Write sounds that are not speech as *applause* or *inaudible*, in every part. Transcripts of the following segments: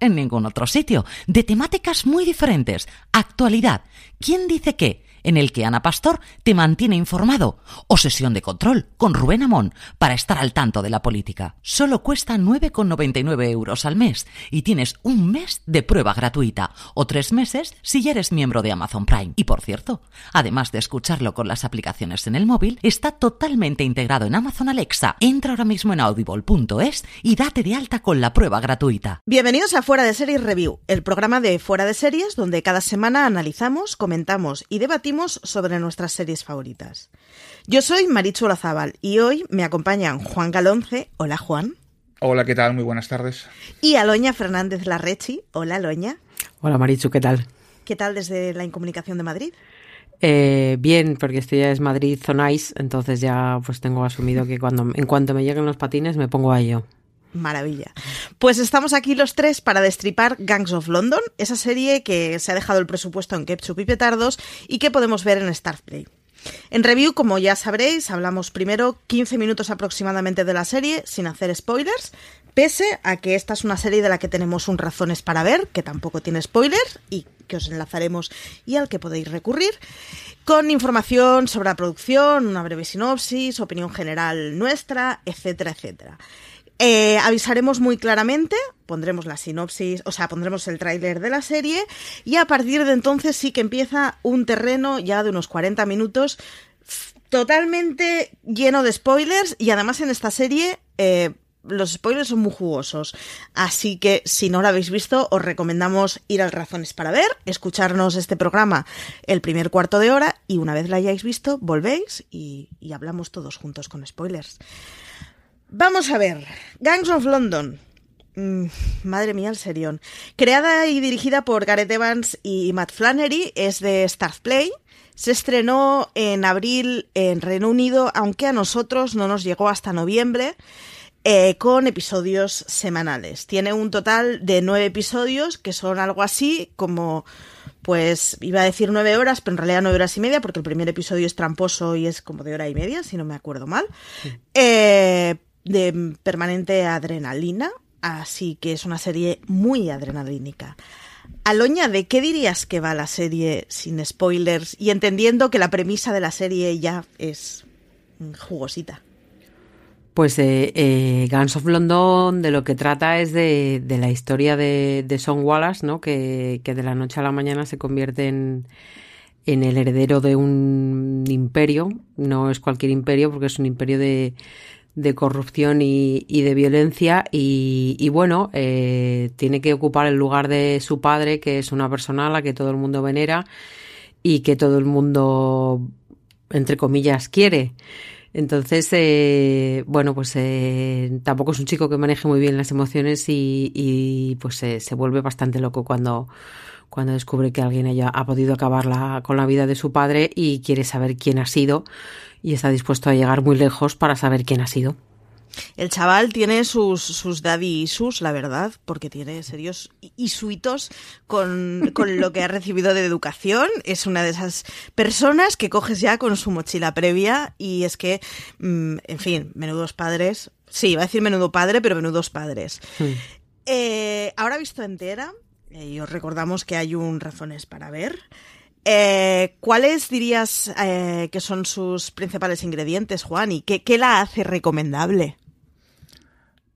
en ningún otro sitio, de temáticas muy diferentes. Actualidad. ¿Quién dice qué? En el que Ana Pastor te mantiene informado, o sesión de control con Rubén Amón para estar al tanto de la política. Solo cuesta 9,99 euros al mes y tienes un mes de prueba gratuita o tres meses si ya eres miembro de Amazon Prime. Y por cierto, además de escucharlo con las aplicaciones en el móvil, está totalmente integrado en Amazon Alexa. Entra ahora mismo en audible.es y date de alta con la prueba gratuita. Bienvenidos a Fuera de Series Review, el programa de Fuera de Series donde cada semana analizamos, comentamos y debatimos sobre nuestras series favoritas. Yo soy Marichu Olazábal y hoy me acompañan Juan Galonce. Hola Juan. Hola, ¿qué tal? Muy buenas tardes. Y Aloña Fernández Larrechi. Hola Aloña. Hola Marichu, ¿qué tal? ¿Qué tal desde la Incomunicación de Madrid? Eh, bien, porque esto ya es Madrid Zonais, entonces ya pues tengo asumido que cuando en cuanto me lleguen los patines me pongo a ello. Maravilla. Pues estamos aquí los tres para destripar Gangs of London, esa serie que se ha dejado el presupuesto en Ketchup y Petardos y que podemos ver en Starplay. En review, como ya sabréis, hablamos primero 15 minutos aproximadamente de la serie, sin hacer spoilers, pese a que esta es una serie de la que tenemos un razones para ver, que tampoco tiene spoilers y que os enlazaremos y al que podéis recurrir, con información sobre la producción, una breve sinopsis, opinión general nuestra, etcétera, etcétera. Eh, avisaremos muy claramente, pondremos la sinopsis, o sea, pondremos el tráiler de la serie y a partir de entonces sí que empieza un terreno ya de unos 40 minutos totalmente lleno de spoilers y además en esta serie eh, los spoilers son muy jugosos. Así que si no lo habéis visto, os recomendamos ir al Razones para ver, escucharnos este programa el primer cuarto de hora y una vez la hayáis visto, volvéis y hablamos todos juntos con spoilers. Vamos a ver, Gangs of London. Mm, madre mía, el serión. Creada y dirigida por Gareth Evans y Matt Flannery, es de Play. Se estrenó en abril en Reino Unido, aunque a nosotros no nos llegó hasta noviembre, eh, con episodios semanales. Tiene un total de nueve episodios, que son algo así como pues iba a decir nueve horas, pero en realidad nueve horas y media, porque el primer episodio es tramposo y es como de hora y media, si no me acuerdo mal. Eh, de permanente adrenalina, así que es una serie muy adrenalínica. Aloña, ¿de qué dirías que va la serie sin spoilers y entendiendo que la premisa de la serie ya es jugosita? Pues eh, eh, Guns of London de lo que trata es de, la historia de, de Son Wallace, ¿no? Que, que, de la noche a la mañana se convierte en, en el heredero de un imperio. No es cualquier imperio porque es un imperio de, de corrupción y, de violencia y, bueno, eh, tiene que ocupar el lugar de su padre, que es una persona a la que todo el mundo venera y que todo el mundo, entre comillas, quiere. Entonces, eh, bueno, pues eh, tampoco es un chico que maneje muy bien las emociones y, pues se vuelve bastante loco cuando, cuando descubre que alguien haya, ha podido acabar con la vida de su padre y quiere saber quién ha sido y está dispuesto a llegar muy lejos para saber quién ha sido. El chaval tiene sus, sus daddy issues, la verdad, porque tiene serios isuitos con, con lo que ha recibido de educación. Es una de esas personas que coges ya con su mochila previa y es que, mm, en fin, menudos padres. Sí, iba a decir menudo padre, pero menudos padres. Hmm. Eh, ahora visto entera, eh, y os recordamos que hay un razones para ver. Eh, ¿Cuáles dirías eh, que son sus principales ingredientes, Juan? ¿Y qué, qué la hace recomendable?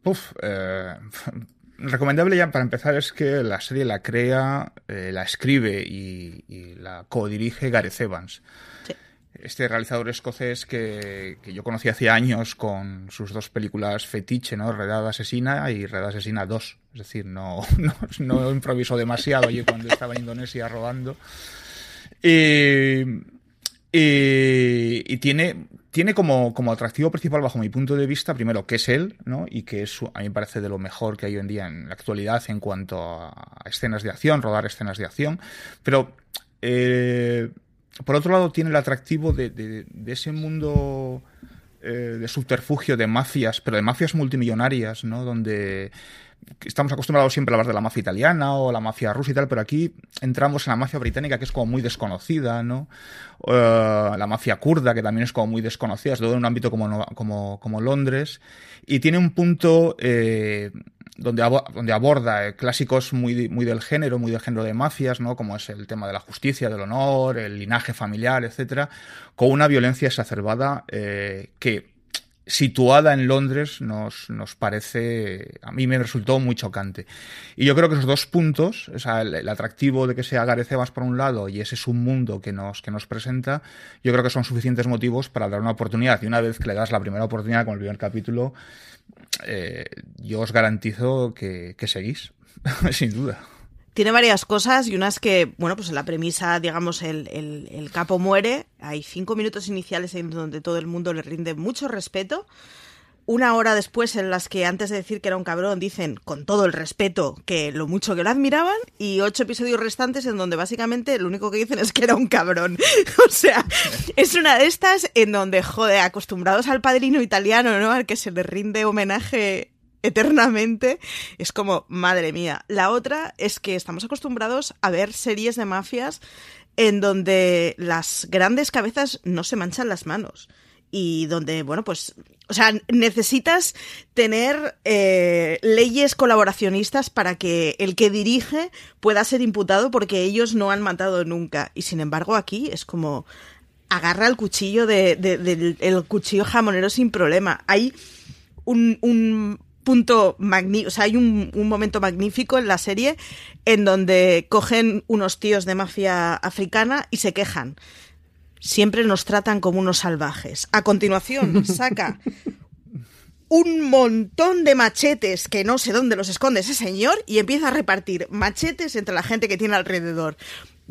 Uf, eh, *laughs* recomendable ya para empezar es que la serie la crea, eh, la escribe y, y la codirige Gareth Evans. Sí. Este realizador escocés que, que, yo conocí hace años con sus dos películas fetiche, ¿no? Redada Asesina y Redada Asesina 2. Es decir, no, *laughs* no, no improvisó demasiado allí cuando estaba en Indonesia robando. Y, y, y, tiene, tiene como, como atractivo principal, bajo mi punto de vista, primero, que es él, ¿no? Y que es, a mí me parece de lo mejor que hay hoy en día en la actualidad en cuanto a escenas de acción, rodar escenas de acción. Pero, eh, por otro lado, tiene el atractivo de, de, de ese mundo eh, de subterfugio de mafias, pero de mafias multimillonarias, ¿no? Donde estamos acostumbrados siempre a hablar de la mafia italiana o la mafia rusa y tal, pero aquí entramos en la mafia británica que es como muy desconocida, ¿no? Uh, la mafia kurda que también es como muy desconocida, es todo en un ámbito como, como, como Londres y tiene un punto eh, donde, donde aborda eh, clásicos muy, muy del género, muy del género de mafias, ¿no? Como es el tema de la justicia, del honor, el linaje familiar, etcétera, con una violencia exacerbada eh, que situada en Londres nos, nos parece, a mí me resultó muy chocante. Y yo creo que esos dos puntos, o sea, el, atractivo de que sea Gareth Evans por un lado y ese submundo que nos, que nos presenta, yo creo que son suficientes motivos para dar una oportunidad. Y una vez que le das la primera oportunidad con el primer capítulo, eh, yo os garantizo que, que seguís, *laughs* sin duda tiene varias cosas y unas que, bueno, pues en la premisa, digamos, el, el, capo muere. Hay cinco minutos iniciales en donde todo el mundo le rinde mucho respeto. Una hora después en las que antes de decir que era un cabrón dicen con todo el respeto que lo mucho que lo admiraban y ocho episodios restantes en donde básicamente lo único que dicen es que era un cabrón. *laughs* o sea, es una de estas en donde, joder, acostumbrados al padrino italiano, ¿no? Al que se le rinde homenaje *laughs* eternamente, es como, madre mía. La otra es que estamos acostumbrados a ver series de mafias en donde las grandes cabezas no se manchan las manos y donde, bueno, pues, o sea, necesitas tener eh, leyes colaboracionistas para que el que dirige pueda ser imputado porque ellos no han matado nunca. Y sin embargo, aquí es como agarra el cuchillo de, de, de el cuchillo jamonero sin problema. Hay un, un punto magnífico, o sea, hay un, un, momento magnífico en la serie en donde cogen unos tíos de mafia africana y se quejan. Siempre nos tratan como unos salvajes. A continuación, *laughs* saca un montón de machetes que no sé dónde los esconde ese señor y empieza a repartir machetes entre la gente que tiene alrededor.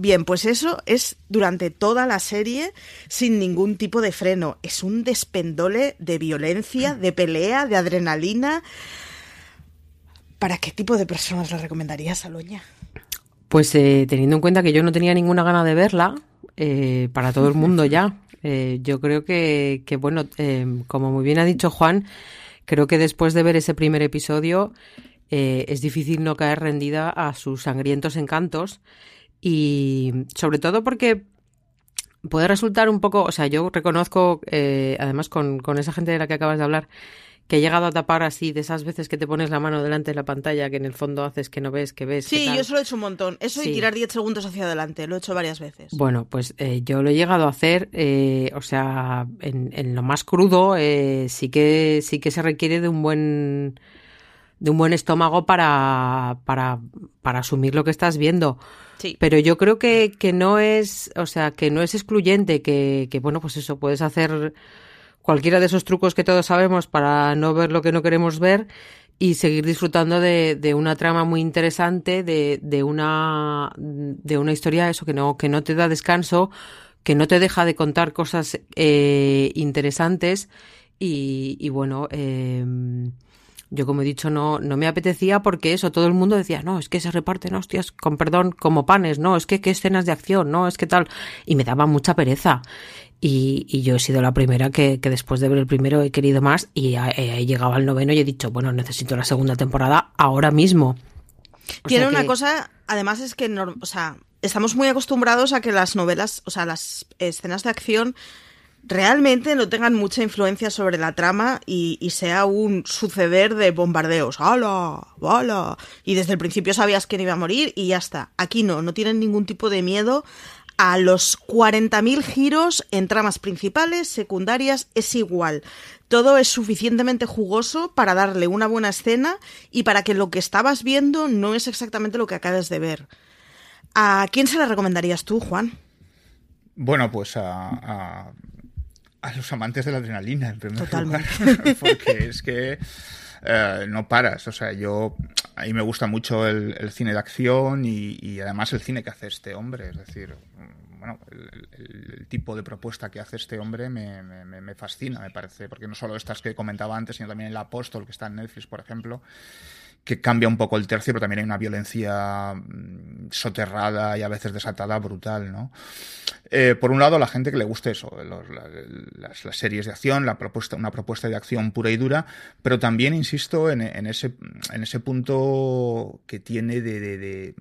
Bien, pues eso es durante toda la serie sin ningún tipo de freno. Es un despendole de violencia, de pelea, de adrenalina. ¿Para qué tipo de personas la recomendarías, Aloña? Pues eh, teniendo en cuenta que yo no tenía ninguna gana de verla, eh, para todo el mundo ya. *laughs* Eh, yo creo que, bueno, como muy bien ha dicho Juan, creo que después de ver ese primer episodio es difícil no caer rendida a sus sangrientos encantos y sobre todo porque puede resultar un poco, o sea, yo reconozco, eh, además con, con, esa gente de la que acabas de hablar, que he llegado a tapar así de esas veces que te pones la mano delante de la pantalla que en el fondo haces que no ves, que ves. Sí, yo eso lo he hecho un montón. Eso sí. y tirar 10 segundos hacia adelante, lo he hecho varias veces. Bueno, pues eh, yo lo he llegado a hacer, eh, o sea, en, en, lo más crudo, eh, sí que sí que se requiere de un buen de un buen estómago para, para, para asumir lo que estás viendo. Sí. Pero yo creo que, que no es, o sea, que no es excluyente, que, que bueno, pues eso, puedes hacer cualquiera de esos trucos que todos sabemos para no ver lo que no queremos ver y seguir disfrutando de, de una trama muy interesante, de, de, una, de una historia, eso, que no, que no te da descanso, que no te deja de contar cosas eh, interesantes y, y bueno, eh, Yo, como he dicho, no, no me apetecía porque eso, todo el mundo decía, no, es que se reparten hostias, con perdón, como panes, no, es que qué escenas de acción, no, es que tal. Y me daba mucha pereza. Y, y, yo he sido la primera que, que, después de ver el primero he querido más y he llegado al noveno y he dicho, bueno, necesito la segunda temporada ahora mismo. O Tiene una que... cosa, además es que, o sea, estamos muy acostumbrados a que las novelas, o sea, las escenas de acción realmente no tengan mucha influencia sobre la trama y, sea un suceder de bombardeos. ¡Hala! ¡Hala! Y desde el principio sabías quién iba a morir y ya está. Aquí no, no tienen ningún tipo de miedo a los 40.000 giros en tramas principales, secundarias, es igual. Todo es suficientemente jugoso para darle una buena escena y para que lo que estabas viendo no es exactamente lo que acabas de ver. ¿A quién se la recomendarías tú, Juan? Bueno, pues a, a los amantes de la adrenalina, en primer Totalmente. lugar. *laughs* Porque es que eh, no paras. O sea, yo. A mí me gusta mucho el, el cine de acción y, y, además el cine que hace este hombre. Es decir, bueno, el, el, el tipo de propuesta que hace este hombre me, me, me, fascina, me parece. Porque no solo estas que comentaba antes, sino también El Apóstol, que está en Netflix, por ejemplo que cambia un poco el tercio, pero también hay una violencia soterrada y a veces desatada brutal, ¿no? Eh, por un lado, la gente que le guste eso, los, las, series de acción, la propuesta, una propuesta de acción pura y dura, pero también, insisto, en, en ese, en ese punto que tiene de, de, de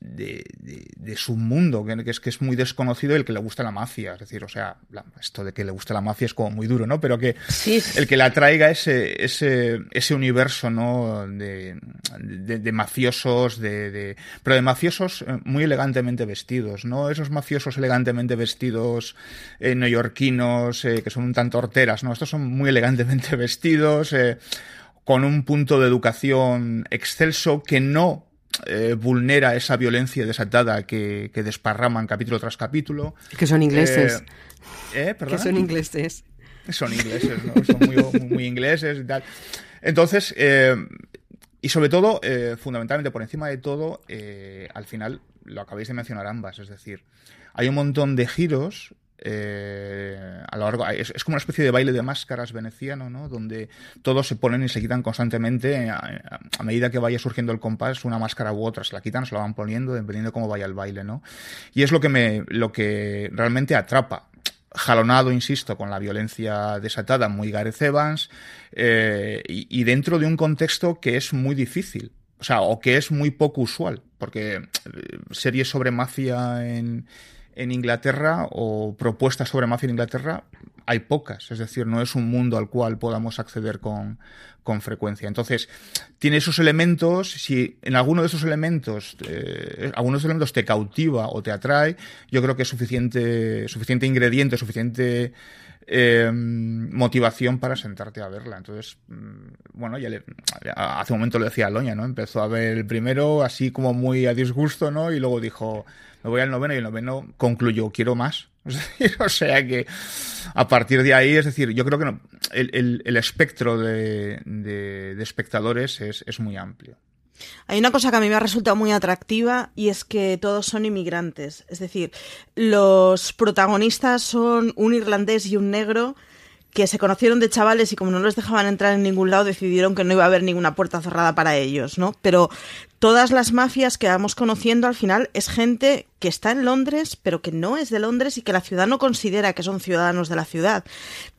de, de, de, su mundo, que, es que es muy desconocido el que le gusta la mafia. Es decir, o sea, la, esto de que le gusta la mafia es como muy duro, ¿no? Pero que sí. el que la traiga ese, ese, ese universo, ¿no? De, de, de mafiosos, de, pero de mafiosos muy elegantemente vestidos, ¿no? Esos mafiosos elegantemente vestidos eh, neoyorquinos, eh, que son un tanto horteras, ¿no? Estos son muy elegantemente *laughs* vestidos, eh, con un punto de educación excelso que no eh, vulnera esa violencia desatada que, que, desparraman capítulo tras capítulo. Que son ingleses. Eh, ¿eh? Que son ingleses. Son ingleses, ¿no? Son muy, muy ingleses y tal. Entonces, y sobre todo, fundamentalmente, por encima de todo, al final lo acabáis de mencionar ambas, es decir, hay un montón de giros eh, a lo largo es, es, como una especie de baile de máscaras veneciano, ¿no? Donde todos se ponen y se quitan constantemente a, a, medida que vaya surgiendo el compás una máscara u otra, se la quitan, se la van poniendo dependiendo de cómo vaya el baile, ¿no? Y es lo que me lo que realmente atrapa jalonado, insisto, con la violencia desatada, muy Gareth Evans, eh, y, y dentro de un contexto que es muy difícil, o sea, o que es muy poco usual, porque eh, series sobre mafia en, en Inglaterra o propuestas sobre mafia en Inglaterra hay pocas, es decir, no es un mundo al cual podamos acceder con, con frecuencia. Entonces, tiene esos elementos, si en alguno de esos elementos, eh, algunos de esos elementos te cautiva o te atrae, yo creo que es suficiente, suficiente ingrediente, suficiente eh, motivación para sentarte a verla. Entonces, bueno, ya le, hace un momento le decía Loña, ¿no? Empezó a ver el primero así como muy a disgusto, ¿no? Y luego dijo, me voy al noveno y el noveno concluyó, quiero más. *laughs* o sea que a partir de ahí, es decir, yo creo que no, el, el, el, espectro de, de, de espectadores es, es muy amplio. Hay una cosa que a mí me ha resultado muy atractiva y es que todos son inmigrantes. Es decir, los protagonistas son un irlandés y un negro que se conocieron de chavales y como no los dejaban entrar en ningún lado decidieron que no iba a haber ninguna puerta cerrada para ellos, ¿no? Pero todas las mafias que vamos conociendo al final es gente que está en Londres, pero que no es de Londres y que la ciudad no considera que son ciudadanos de la ciudad.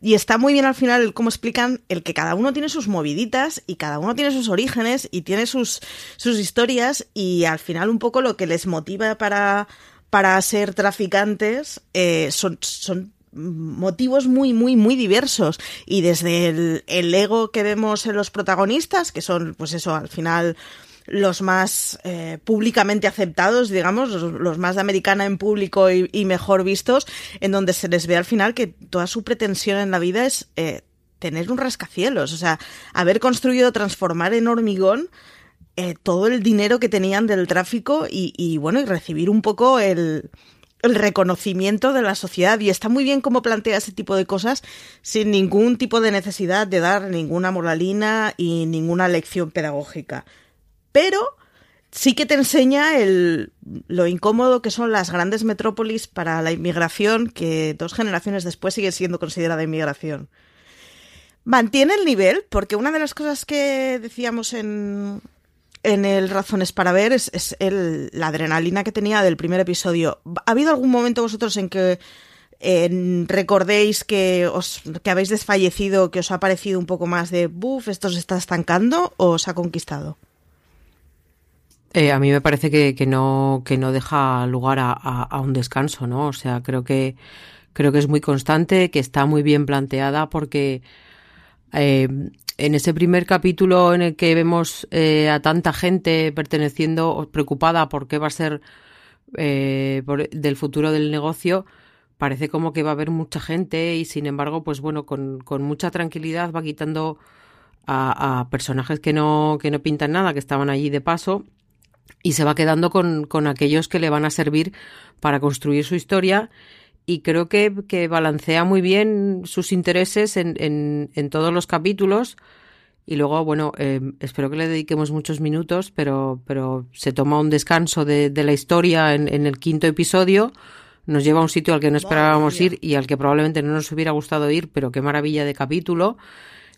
Y está muy bien al final cómo explican el que cada uno tiene sus moviditas y cada uno tiene sus orígenes y tiene sus, sus historias y al final un poco lo que les motiva para para ser traficantes eh, son motivos muy, muy, muy diversos. Y desde el, el, ego que vemos en los protagonistas, que son, pues eso, al final los más eh, públicamente aceptados, digamos, los, más de americana en público y, mejor vistos, en donde se les ve al final que toda su pretensión en la vida es eh, tener un rascacielos, o sea, haber construido, transformar en hormigón eh, todo el dinero que tenían del tráfico y bueno, y recibir un poco el, el reconocimiento de la sociedad y está muy bien cómo plantea ese tipo de cosas sin ningún tipo de necesidad de dar ninguna moralina y ninguna lección pedagógica. Pero sí que te enseña el, lo incómodo que son las grandes metrópolis para la inmigración que dos generaciones después sigue siendo considerada inmigración. Mantiene el nivel, porque una de las cosas que decíamos en, en el Razones para Ver es, el, la adrenalina que tenía del primer episodio. ¿Ha habido algún momento vosotros en que recordéis que, os, que habéis desfallecido, que os ha parecido un poco más de, buf, esto se está estancando o os ha conquistado? Eh, a mí me parece que, no, que no deja lugar a, un descanso, ¿no? O sea, creo que, creo que es muy constante, que está muy bien planteada porque eh, en ese primer capítulo en el que vemos eh, a tanta gente perteneciendo, preocupada por qué va a ser del futuro del negocio, parece como que va a haber mucha gente y sin embargo, pues bueno, con, mucha tranquilidad va quitando a, personajes que no, que no pintan nada, que estaban allí de paso y se va quedando con, con aquellos que le van a servir para construir su historia y creo que, que balancea muy bien sus intereses en, en, en todos los capítulos. Y luego, bueno, eh, espero que le dediquemos muchos minutos, pero, pero se toma un descanso de, de la historia en, en, el quinto episodio nos lleva a un sitio al que no esperábamos ir y al que probablemente no nos hubiera gustado ir, pero qué maravilla de capítulo.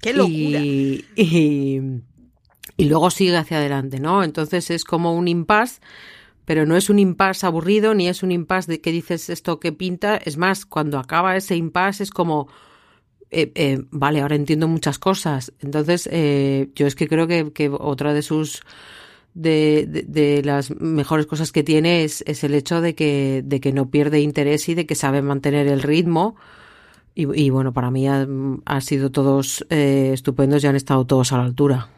¡Qué locura! Y, y, luego sigue hacia adelante, ¿no? Entonces es como un impasse, pero no es un impasse aburrido, ni es un impasse de que dices esto que pinta. Es más, cuando acaba ese impasse es como... Eh, eh, vale, ahora entiendo muchas cosas. Entonces, eh, yo es que creo que, que otra de sus de, de, las mejores cosas que tiene es, es, el hecho de que, de que no pierde interés y de que sabe mantener el ritmo. Y, y bueno, para mí han ha sido todos eh, estupendos y han estado todos a la altura.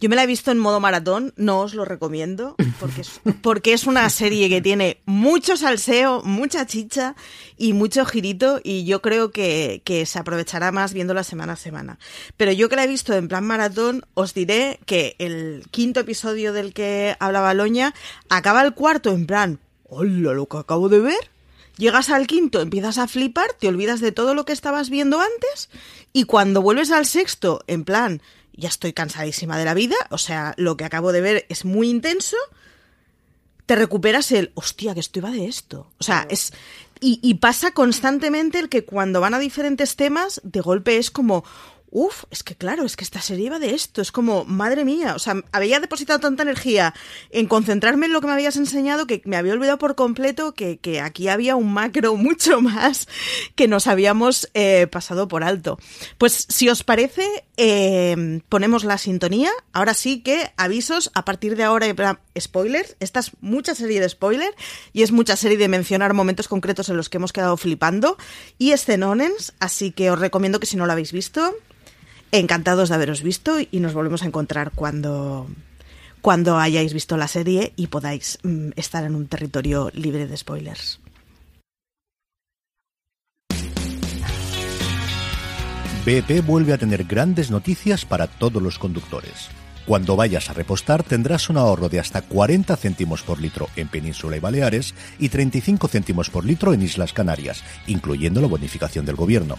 Yo me la he visto en modo maratón, no os lo recomiendo, porque es, *laughs* porque es una serie que tiene mucho salseo, mucha chicha y mucho girito, y yo creo que, que se aprovechará más viéndola semana a semana. Pero yo que la he visto en plan maratón, os diré que el quinto episodio del que hablaba Loña acaba el cuarto en plan, hola, lo que acabo de ver. Llegas al quinto, empiezas a flipar, te olvidas de todo lo que estabas viendo antes y cuando vuelves al sexto, en plan, ya estoy cansadísima de la vida, o sea, lo que acabo de ver es muy intenso, te recuperas el, hostia, que esto iba de esto. O sea, es... Y, y pasa constantemente el que cuando van a diferentes temas, de golpe es como, Uf, es que claro, es que esta serie iba de esto, es como, madre mía, o sea, había depositado tanta energía en concentrarme en lo que me habías enseñado que me había olvidado por completo que, que aquí había un macro *laughs* mucho más que nos habíamos eh, pasado por alto. Pues si os parece, eh, ponemos la sintonía, ahora sí que avisos, a partir de ahora, spoilers, esta es mucha serie de spoiler y es mucha serie de mencionar momentos concretos en los que hemos quedado flipando y escenonens, así que os recomiendo que si no lo habéis visto, encantados de haberos visto y nos volvemos a encontrar cuando, cuando hayáis visto la serie y podáis mm, estar en un territorio libre de spoilers. BP vuelve a tener grandes noticias para todos los conductores. Cuando vayas a repostar tendrás un ahorro de hasta 40 céntimos por litro en Península y Baleares y 35 céntimos por litro en Islas Canarias, incluyendo la bonificación del gobierno.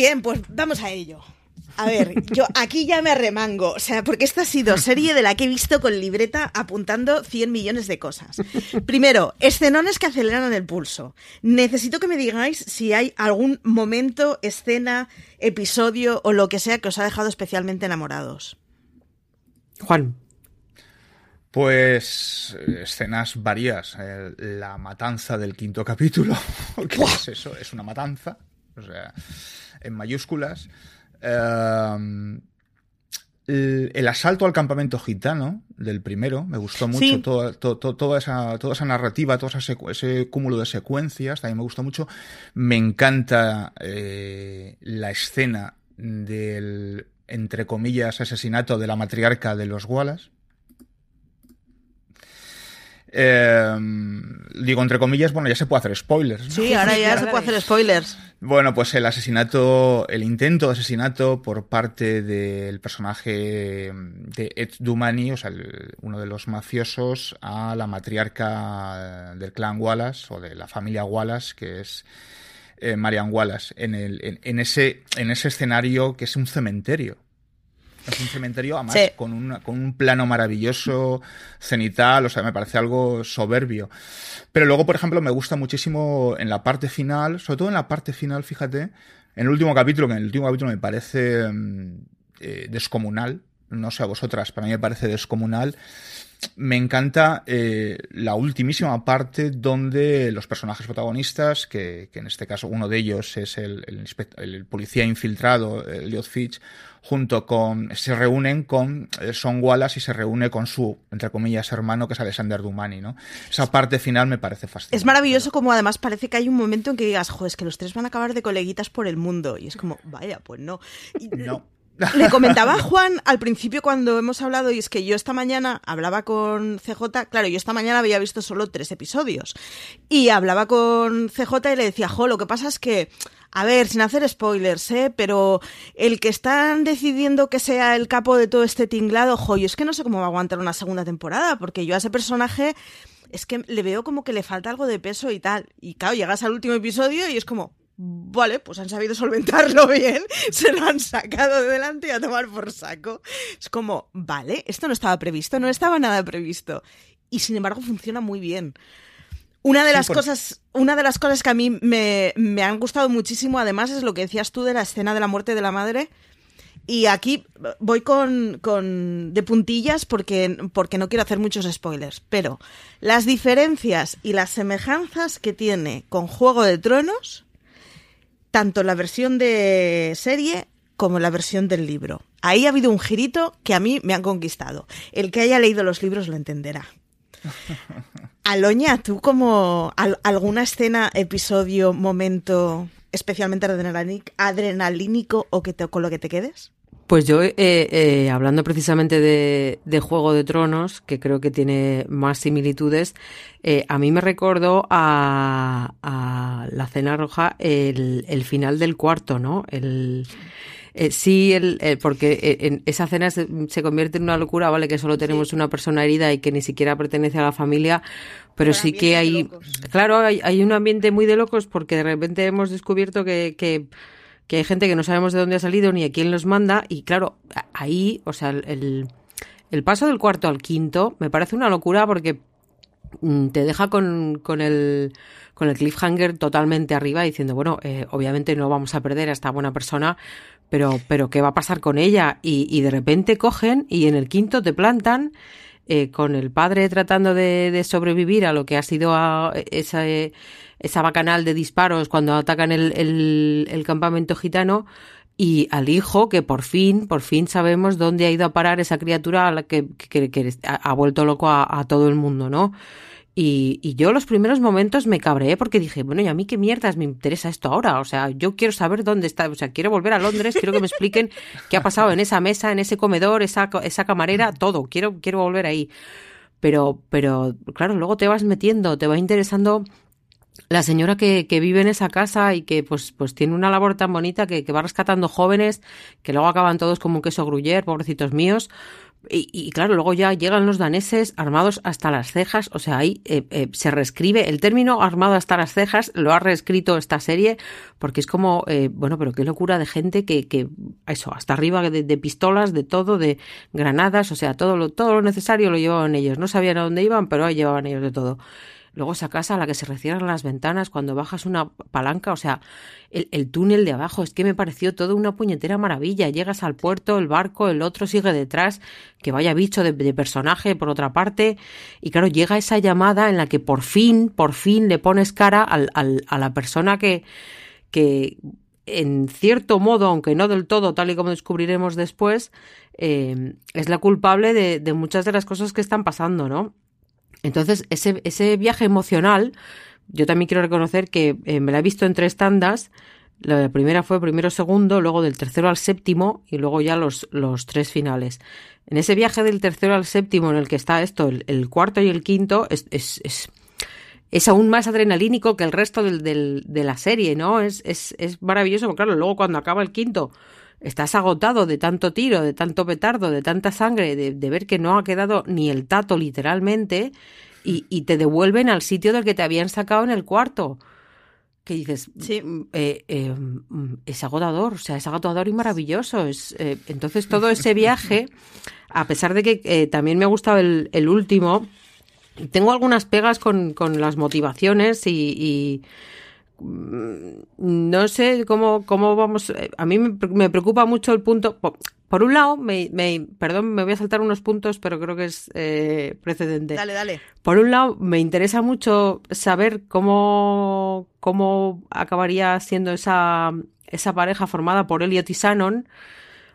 Bien, pues vamos a ello. A ver, yo aquí ya me arremango, o sea, porque esta ha sido serie de la que he visto con libreta apuntando 100 millones de cosas. Primero, escenones que aceleran el pulso. Necesito que me digáis si hay algún momento, escena, episodio o lo que sea que os ha dejado especialmente enamorados. Juan. Pues escenas varias. Eh, la matanza del quinto capítulo, *laughs* es eso, es una matanza, o sea, en mayúsculas. Em, el, asalto al campamento gitano del primero, me gustó mucho toda, esa, toda esa narrativa, todo ese, cúmulo de secuencias, también me gustó mucho. Me encanta eh, la escena del, entre comillas, asesinato de la matriarca de los Wallace eh, digo, entre comillas, bueno, ya se puede hacer spoilers. Sí, ahora ya se puede hacer spoilers. Bueno, pues el asesinato, el intento de asesinato por parte del personaje de Ed Dumani, o sea, uno de los mafiosos, a la matriarca del clan Wallace o de la familia Wallace, que es eh, Marian Wallace, en, el, en, ese, en ese escenario que es un cementerio. Es un cementerio, además, con, un plano maravilloso, cenital, o sea, me parece algo soberbio. Pero luego, por ejemplo, me gusta muchísimo en la parte final, sobre todo en la parte final, fíjate, en el último capítulo, que en el último capítulo me parece mm, eh, descomunal, no sé a vosotras, para mí me parece descomunal. Me encanta eh, la ultimísima parte donde los personajes protagonistas, que, en este caso uno de ellos es el, el, policía infiltrado, Elliot Fitch, junto con, se reúnen con eh, Son Wallace y se reúne con su, entre comillas, hermano, que es Alexander Dumani, ¿no? Esa parte final me parece fascinante. Es maravilloso como además parece que hay un momento en que digas, joder, es que los tres van a acabar de coleguitas por el mundo. Y es como, vaya, pues no. no. Le *laughs* comentaba a Juan al principio cuando hemos hablado, y es que yo esta mañana hablaba con CJ, claro, yo esta mañana había visto solo tres episodios, y hablaba con CJ y le decía, jo, lo que pasa es que a ver, sin hacer spoilers, ¿eh? Pero el que están decidiendo que sea el capo de todo este tinglado, joyo, es que no sé cómo va a aguantar una segunda temporada, porque yo a ese personaje es que le veo como que le falta algo de peso y tal. Y claro, llegas al último episodio y es como, vale, pues han sabido solventarlo *laughs* bien, se lo han sacado de delante y a tomar por saco. Es como, vale, esto no estaba previsto, no estaba nada previsto. Y sin embargo funciona muy bien. Una de las cosas, una de las cosas que a mí me, han gustado muchísimo, además, es lo que decías tú de la escena de la muerte de la madre. Y aquí voy con, con de puntillas porque, porque no quiero hacer muchos spoilers. Pero las diferencias y las semejanzas que tiene con Juego de Tronos, tanto la versión de serie como la versión del libro. Ahí ha habido un girito que a mí me han conquistado. El que haya leído los libros lo entenderá. *laughs* Aloña, ¿tú como alguna escena, episodio, momento especialmente adrenalínico o que te, con lo que te quedes? Pues yo, eh, eh, hablando precisamente de, Juego de Tronos, que creo que tiene más similitudes, eh, a mí me recordó a, la Cena Roja el, el, final del cuarto, ¿no? El, eh, sí, el, porque eh, en esa cena se, convierte en una locura, ¿vale? Que solo tenemos una persona herida y que ni siquiera pertenece a la familia, pero sí que hay, claro, hay, hay, un ambiente muy de locos porque de repente hemos descubierto que, que, que, hay gente que no sabemos de dónde ha salido ni a quién los manda y claro, ahí, o sea, el, el paso del cuarto al quinto me parece una locura porque mm, te deja con, con el con el cliffhanger totalmente arriba diciendo, bueno, eh, obviamente no vamos a perder a esta buena persona, pero, pero ¿qué va a pasar con ella? Y, y de repente cogen y en el quinto te plantan eh, con el padre tratando de, de, sobrevivir a lo que ha sido a esa, esa bacanal de disparos cuando atacan el, el, campamento gitano y al hijo que por fin, por fin sabemos dónde ha ido a parar esa criatura a la que, que, ha vuelto loco a, todo el mundo, ¿no? Y, yo los primeros momentos me cabreé porque dije, bueno, ¿y a mí qué mierdas me interesa esto ahora? O sea, yo quiero saber dónde está, o sea, quiero volver a Londres, quiero que me expliquen qué ha pasado en esa mesa, en ese comedor, esa, esa camarera, todo, quiero, quiero volver ahí. Pero, pero, claro, luego te vas metiendo, te va interesando la señora que, que, vive en esa casa y que pues, pues tiene una labor tan bonita que, que, va rescatando jóvenes que luego acaban todos como un queso gruyer, pobrecitos míos, y, claro, luego ya llegan los daneses armados hasta las cejas, o sea, ahí eh, eh, se reescribe el término armado hasta las cejas, lo ha reescrito esta serie, porque es como, eh, bueno, pero qué locura de gente que, que eso, hasta arriba de, de, pistolas, de todo, de granadas, o sea, todo lo, todo lo necesario lo llevaban ellos, no sabían a dónde iban, pero ahí llevaban ellos de todo. Luego esa casa a la que se recierran las ventanas cuando bajas una palanca, o sea, el, túnel de abajo, es que me pareció todo una puñetera maravilla. Llegas al puerto, el barco, el otro sigue detrás, que vaya bicho de, personaje por otra parte. Y claro, llega esa llamada en la que por fin, por fin le pones cara al, a la persona que, que en cierto modo, aunque no del todo, tal y como descubriremos después, eh, es la culpable de, de, muchas de las cosas que están pasando, ¿no? Entonces, ese, ese viaje emocional, yo también quiero reconocer que eh, me la he visto en tres tandas. La primera fue primero segundo, luego del tercero al séptimo y luego ya los, los tres finales. En ese viaje del tercero al séptimo en el que está esto, el, cuarto y el quinto, es, es, es, es, aún más adrenalínico que el resto del, del, de la serie, ¿no? Es, es, es maravilloso, porque claro, luego cuando acaba el quinto, estás agotado de tanto tiro, de tanto petardo, de tanta sangre, de, ver que no ha quedado ni el tato literalmente, y, te devuelven al sitio del que te habían sacado en el cuarto. Que dices, sí. Mm, eh, eh, mm, es agotador, o sea, es agotador y maravilloso. Es, eh, entonces, todo ese viaje, a pesar de que también me ha gustado el, el último, tengo algunas pegas con, con las motivaciones y no sé cómo, cómo vamos. Eh, a mí me preocupa mucho el punto. Por un lado, me, perdón, me voy a saltar unos puntos, pero creo que es eh, precedente. Dale, dale. Por un lado, me interesa mucho saber cómo, cómo acabaría siendo esa, esa pareja formada por Elliot y Shannon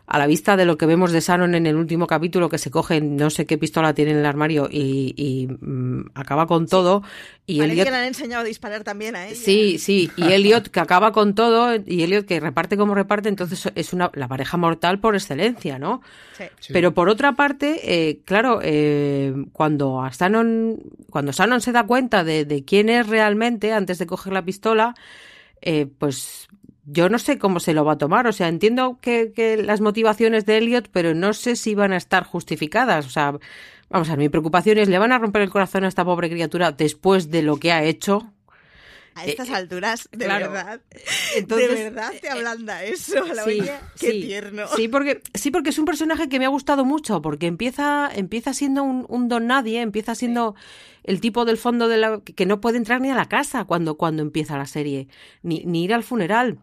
a la vista de lo que vemos de Shannon en el último capítulo, que se coge no sé qué pistola tiene en el armario y, mm, acaba con todo. Y Elliot... que le han enseñado a disparar también a ella. Sí, sí, y Elliot que acaba con todo y Elliot que reparte como reparte, entonces es una la pareja mortal por excelencia, ¿no? Sí. Pero por otra parte, eh, claro, eh, cuando a Shannon, cuando Shannon se da cuenta de, de quién es realmente antes de coger la pistola, eh, pues yo no sé cómo se lo va a tomar. O sea, entiendo que, que, las motivaciones de Elliot, pero no sé si van a estar justificadas. O sea, vamos a ver, mi preocupación es, ¿le van a romper el corazón a esta pobre criatura después de lo que ha hecho? A estas alturas, de verdad. Entonces, de verdad te ablanda eso a la sí, Qué tierno. Sí porque, sí, porque es un personaje que me ha gustado mucho, porque empieza, empieza siendo un, un don nadie, empieza siendo el tipo del fondo de la que no puede entrar ni a la casa cuando, cuando empieza la serie, ni, ni ir al funeral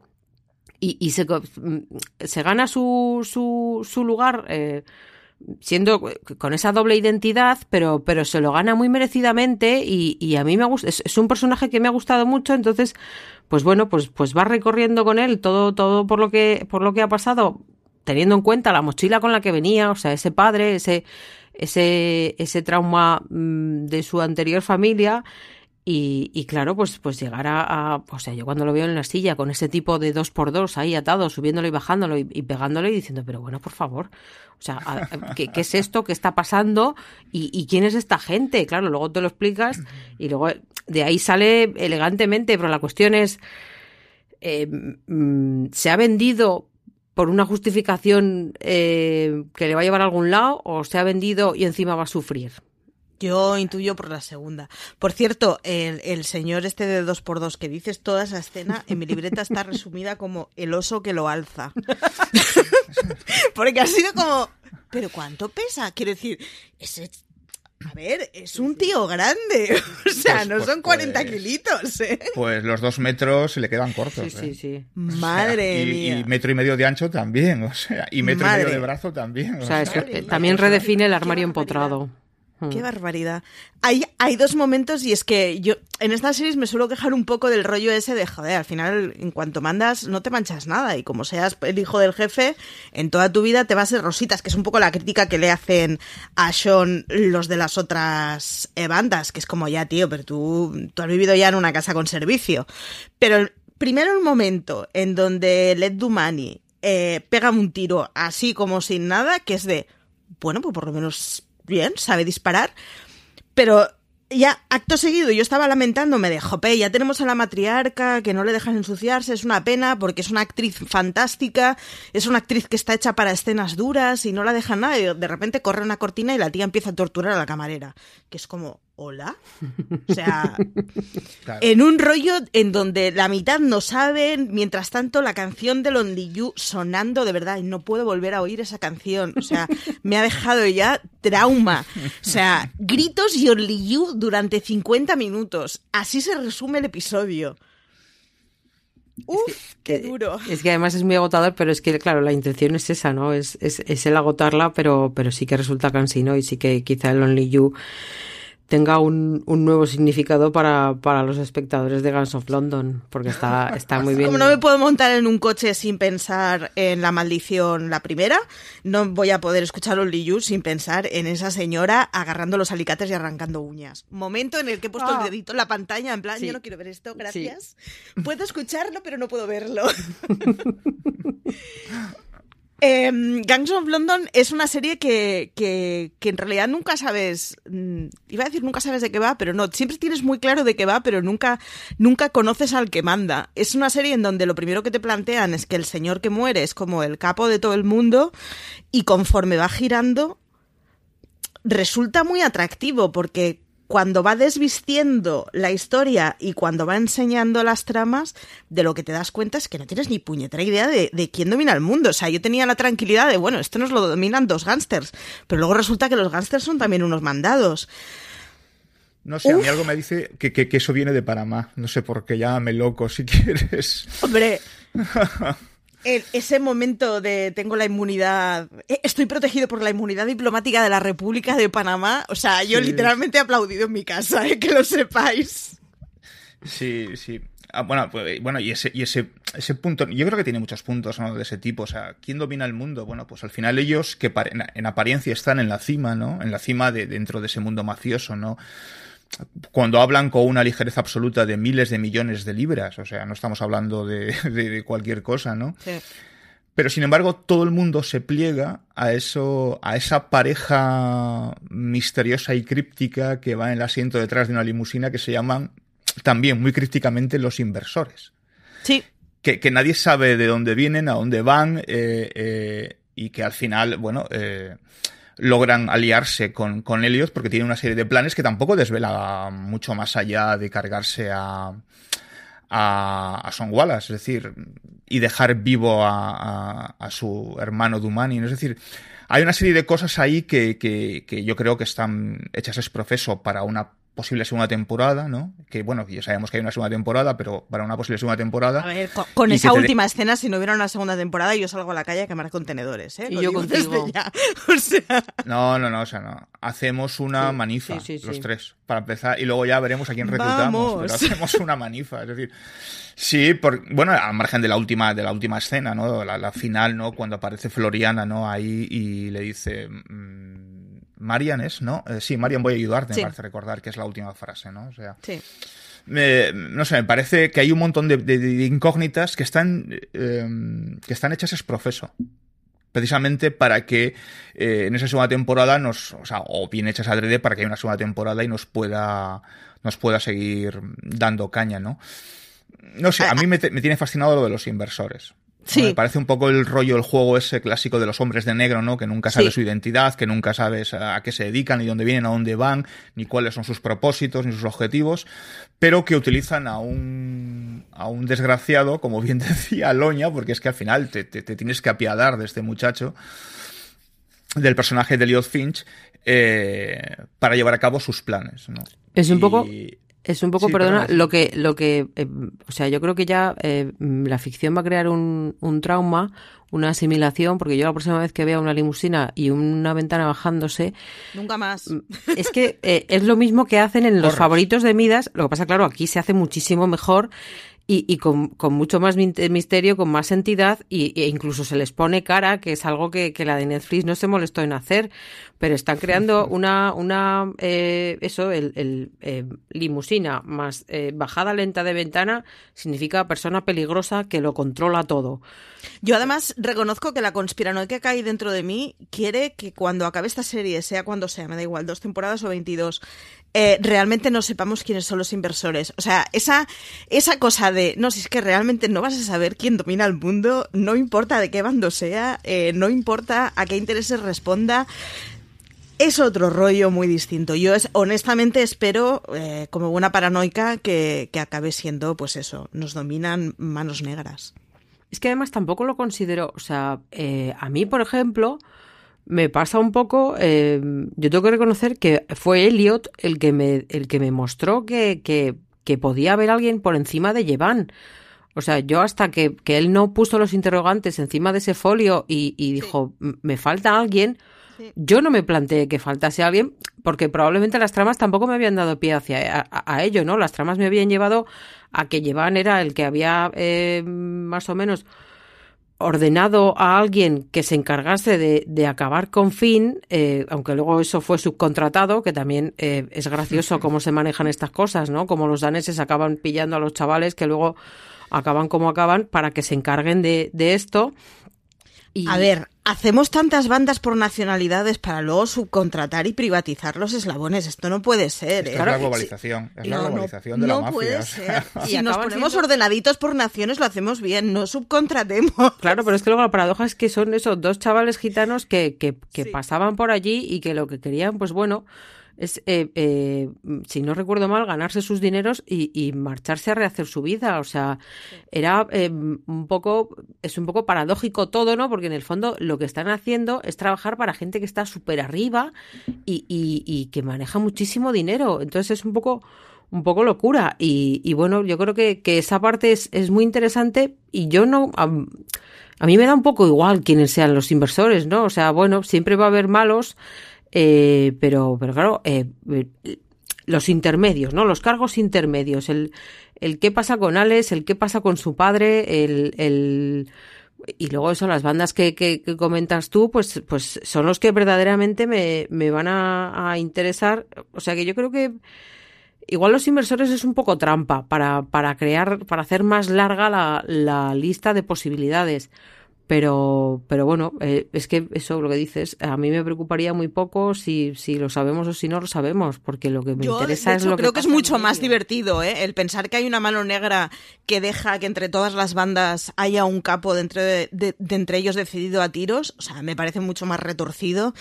y, se, mm, se, gana su, su, su lugar eh, siendo con esa doble identidad, pero, pero se lo gana muy merecidamente y, y a mí me gusta, es, un personaje que me ha gustado mucho, entonces, pues bueno, pues, pues va recorriendo con él todo, todo por lo que, por lo que ha pasado, teniendo en cuenta la mochila con la que venía, o sea, ese padre, ese, ese, ese trauma mm, de su anterior familia y, y, claro, pues, pues llegar a, O sea, yo cuando lo veo en la silla con ese tipo de dos por dos ahí atado, subiéndolo y bajándolo y, pegándolo y diciendo, pero bueno, por favor, o sea, *laughs* ¿qué, qué es esto? ¿Qué está pasando? ¿Y, ¿Y, quién es esta gente? Claro, luego te lo explicas y luego de ahí sale elegantemente, pero la cuestión es, eh, mm, ¿se ha vendido por una justificación eh, que le va a llevar a algún lado o se ha vendido y encima va a sufrir? Yo intuyo por la segunda. Por cierto, el, señor este de dos por dos que dices toda esa escena, en mi libreta está *laughs* resumida como el oso que lo alza. *laughs* Porque ha sido como, ¿pero cuánto pesa? Quiero decir, ese a ver, es un tío grande. *laughs* O sea, pues, no pues, son 40 pues, kilitos, ¿eh? Pues los dos metros se le quedan cortos. Sí, sí, ¿eh? sí. Madre y, mía. Y metro y medio de ancho también, o sea, y metro y medio de brazo también. O, sea, también redefine el armario empotrado. Qué barbaridad. Hay, hay dos momentos y es que yo en estas series me suelo quejar un poco del rollo ese de, joder, al final en cuanto mandas no te manchas nada y como seas el hijo del jefe, en toda tu vida te vas a ser rositas, que es un poco la crítica que le hacen a Sean los de las otras eh, bandas, que es como ya, tío, pero tú, tú has vivido ya en una casa con servicio. Pero primero el momento en donde Led Dumani eh, pega un tiro así como sin nada, que es de, bueno, pues por lo menos bien, sabe disparar, pero ya, acto seguido, yo estaba lamentándome de, jope, ya tenemos a la matriarca, que no le dejan ensuciarse, es una pena porque es una actriz fantástica, es una actriz que está hecha para escenas duras y no la dejan nada, de repente corre una cortina y la tía empieza a torturar a la camarera, que es como, ¿hola? *laughs* O sea, en un rollo en donde la mitad no saben, mientras tanto la canción de Lonely You sonando de verdad, y no puedo volver a oír esa canción, o sea, *laughs* me ha dejado ya trauma. O sea, gritos y Only You durante 50 minutos. Así se resume el episodio. Uf, qué duro. Es que además es muy agotador, pero es que, claro, la intención es esa, ¿no? Es, es, es el agotarla, pero, pero sí que resulta cansino y sí que quizá el Only You tenga un, un nuevo significado para, para, los espectadores de Guns of London, porque está, *laughs* está muy bien. Como no me puedo montar en un coche sin pensar en la maldición la primera, no voy a poder escuchar Only You sin pensar en esa señora agarrando los alicates y arrancando uñas. Momento en el que he puesto el Ah. dedito en la pantalla, en plan, Sí. yo no quiero ver esto, gracias. Puedo escucharlo, pero no puedo verlo. *laughs* *laughs* Em, Gangs of London es una serie que, que, que en realidad nunca sabes, mm, iba a decir nunca sabes de qué va, pero no, siempre tienes muy claro de qué va, pero nunca, nunca conoces al que manda. Es una serie en donde lo primero que te plantean es que el señor que muere es como el capo de todo el mundo y conforme va girando resulta muy atractivo porque cuando va desvistiendo la historia y cuando va enseñando las tramas, de lo que te das cuenta es que no tienes ni puñetera idea de, de quién domina el mundo. O sea, yo tenía la tranquilidad de, bueno, esto nos lo dominan dos gángsters, pero luego resulta que los gángsters son también unos mandados. No sé, a mí algo me dice que, que- que eso viene de Panamá. No sé por qué, llámame loco si quieres. Hombre, *laughs* el- ese momento de tengo la inmunidad, eh, estoy protegido por la inmunidad diplomática de la República de Panamá, o sea, yo Sí. literalmente he aplaudido en mi casa, eh, que lo sepáis. Sí, sí. Ah, bueno, pues, bueno, y ese, y ese, ese punto, yo creo que tiene muchos puntos ¿no? de ese tipo. O sea, ¿quién domina el mundo? Bueno, pues al final ellos que en apariencia están en la cima, ¿no? En la cima de dentro de ese mundo mafioso, ¿no? Cuando hablan con una ligereza absoluta de miles de millones de libras, o sea, no estamos hablando de, *laughs* de- de cualquier cosa, ¿no? Pero sin embargo, todo el mundo se pliega a eso, a esa pareja misteriosa y críptica que va en el asiento detrás de una limusina que se llaman también muy crípticamente los inversores. Sí, Que, que nadie sabe de dónde vienen, a dónde van, eh, eh, y que al final, bueno, eh, logran aliarse con, con Elliot porque tiene una serie de planes que tampoco desvela mucho más allá de cargarse a, a, a Son Wallace, es decir, y dejar vivo a, a, a su hermano Dumani. Es decir, hay una serie de cosas ahí que, que, que yo creo que están hechas es profeso para una posible segunda temporada, ¿no? Que bueno, ya sabemos que hay una segunda temporada, pero para una posible segunda temporada. A ver, con, esa de- última escena, si no hubiera una segunda temporada, yo salgo a la calle a quemar contenedores, ¿eh? Y Lo yo digo contigo. ya. *laughs* O sea, No, no, no, o sea, no. Hacemos una Sí, manifa, sí, sí, los tres, para empezar, y luego ya veremos a quién reclutamos, Vamos. pero hacemos una manifa, es decir, sí, por, bueno, al margen de la última, de la última escena, ¿no? La, la final, ¿no? Cuando aparece Floriana, ¿no? Ahí y le dice, mm, Marian es, ¿no? Eh, sí, Marian, voy a ayudarte, Sí. me parece recordar que es la última frase, ¿no? O sea, sí. me- no sé, me parece que hay un montón de, de- de incógnitas que están, eh, que están hechas es profeso. Precisamente para que eh, en esa segunda temporada nos, o sea, o bien hechas adrede para que haya una segunda temporada y nos pueda, nos pueda seguir dando caña, ¿no? No sé, a mí me, te- me tiene fascinado lo de los inversores. Me parece un poco el rollo, el juego ese clásico de los hombres de negro, ¿no? Que nunca sabes Sí. su identidad, que nunca sabes a qué se dedican, ni dónde vienen, a dónde van, ni cuáles son sus propósitos, ni sus objetivos, pero que utilizan a un, a un desgraciado, como bien *laughs* decía Loña, porque es que al final te, te- te tienes que apiadar de este muchacho, del personaje de Elliot Finch, eh, para llevar a cabo sus planes, ¿no? Es un Y- poco- Es un poco, Sí, perdona, perdona. lo que, lo que, eh, o sea, yo creo que ya eh, la ficción va a crear un, un trauma, una asimilación, porque yo la próxima vez que vea una limusina y una ventana bajándose, Nunca más. Mm, es que eh, es lo mismo que hacen en los favoritos de Midas, lo que pasa, claro, aquí se hace muchísimo mejor y, y con, con mucho más misterio, con más entidad y, e incluso se les pone cara, que es algo que, que la de Netflix no se molestó en hacer, pero están creando una, una eh, eso, el, el eh, limusina más eh, bajada lenta de ventana significa persona peligrosa que lo controla todo. Yo además reconozco que la conspiranoica que hay dentro de mí quiere que cuando acabe esta serie, sea cuando sea, me da igual, dos temporadas o veintidós, eh, realmente no sepamos quiénes son los inversores. O sea, esa, esa cosa de, no, si es que realmente no vas a saber quién domina el mundo, no importa de qué bando sea, eh, no importa a qué intereses responda, es otro rollo muy distinto. Yo es, honestamente espero, eh, como buena paranoica, que, que acabe siendo, pues eso, nos dominan manos negras. Es que además tampoco lo considero, o sea, eh, a mí, por ejemplo, me pasa un poco, eh, yo tengo que reconocer que fue Elliot el que me, el que me mostró que, que, que podía haber alguien por encima de Yevan. O sea, yo hasta que, que, él no puso los interrogantes encima de ese folio y, y dijo, me falta alguien, sí. yo no me planteé que faltase alguien, porque probablemente las tramas tampoco me habían dado pie hacia a, ello, ¿no? Las tramas me habían llevado a que Llevan era el que había eh, más o menos ordenado a alguien que se encargase de, de acabar con Finn, eh, aunque luego eso fue subcontratado, que también eh, es gracioso cómo se manejan estas cosas, ¿no? Como los daneses acaban pillando a los chavales que luego acaban como acaban para que se encarguen de, de esto. Y... A ver, hacemos tantas bandas por nacionalidades para luego subcontratar y privatizar los eslabones. Esto no puede ser. ¿eh? Es la globalización. Es la no, globalización no, de la no mafia. Puede ser. *laughs* si nos ponemos siendo... ordenaditos por naciones, lo hacemos bien. No subcontratemos. Claro, pero es que luego la paradoja es que son esos dos chavales gitanos que, que, que sí. pasaban por allí y que lo que querían, pues bueno es, eh, eh, si no recuerdo mal, ganarse sus dineros y, y, marcharse a rehacer su vida. O sea, era eh, un poco, es un poco paradójico todo, ¿no? Porque en el fondo lo que están haciendo es trabajar para gente que está súper arriba y, y, y, que maneja muchísimo dinero. Entonces es un poco un poco locura y, y bueno yo creo que, que esa parte es, es, muy interesante y yo no a, a mí me da un poco igual quiénes sean los inversores no o sea bueno siempre va a haber malos eh, pero, pero claro, eh, los intermedios, ¿no? Los cargos intermedios, el, el qué pasa con Alex, el qué pasa con su padre, el, el y luego eso, las bandas que, que, que, comentas tú, pues, pues son los que verdaderamente me, me van a, a, interesar. O sea que yo creo que igual los inversores es un poco trampa para, para crear, para hacer más larga la, la lista de posibilidades. Pero, pero bueno, eh, es que eso lo que dices, a mí me preocuparía muy poco si, si lo sabemos o si no lo sabemos, porque lo que me Yo, interesa de es hecho, lo que. Creo que es mucho más divertido, ¿eh? El pensar que hay una mano negra que deja que entre todas las bandas haya un capo de entre, de, de entre ellos decidido a tiros, o sea, me parece mucho más retorcido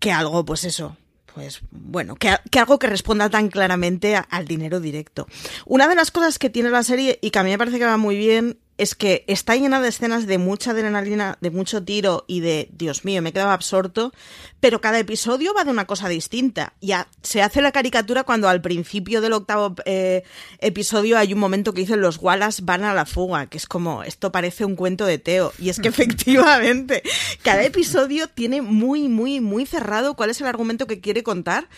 que algo, pues eso, pues bueno, que, que, algo que responda tan claramente a, al dinero directo. Una de las cosas que tiene la serie y que a mí me parece que va muy bien es que está llena de escenas de mucha adrenalina, de mucho tiro y de, Dios mío, me quedaba absorto, pero cada episodio va de una cosa distinta. Ya se hace la caricatura cuando al principio del octavo eh, episodio hay un momento que dicen los Wallace van a la fuga, que es como, esto parece un cuento de Teo. Y es que *laughs* efectivamente, cada episodio tiene muy, muy, muy cerrado cuál es el argumento que quiere contar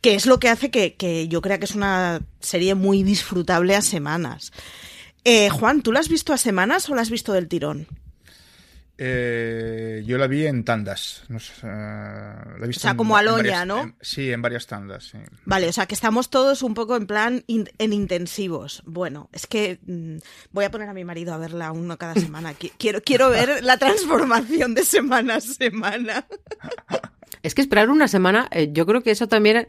que es lo que hace que, que yo crea que es una serie muy disfrutable a semanas. Eh, Juan, ¿tú la has visto a semanas o la has visto del tirón? Eh, yo la vi en tandas. No sé, uh, la he visto o sea, en, como Aloña, ¿no? En, sí, en varias tandas. Sí. Vale, o sea, que estamos todos un poco en plan in, en intensivos. Bueno, es que mmm, voy a poner a mi marido a verla uno cada semana. quiero, quiero ver la transformación de semana a semana. *laughs* Es que esperar una semana, eh, yo creo que eso también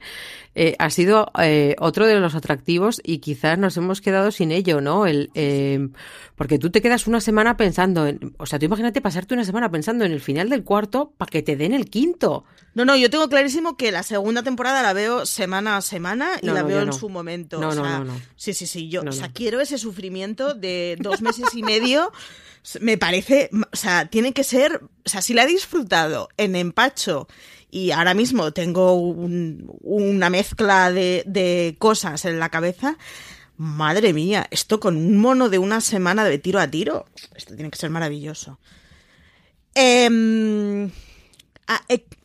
eh, ha sido eh, otro de los atractivos y quizás nos hemos quedado sin ello, ¿no? El, eh, porque tú te quedas una semana pensando, en, o sea, tú imagínate pasarte una semana pensando en el final del cuarto para que te den el quinto. No, no, yo tengo clarísimo que la segunda temporada la veo semana a semana y no, la no, veo en no. su momento. No, o sea, no, no, no. Sí, sí, sí, yo, o sea, quiero ese sufrimiento de dos meses y medio. Me parece, o sea, tiene que ser, o sea, si la he disfrutado en empacho y ahora mismo tengo un, una mezcla de, de, cosas en la cabeza. Madre mía, esto con un mono de una semana de tiro a tiro, esto tiene que ser maravilloso. Eh,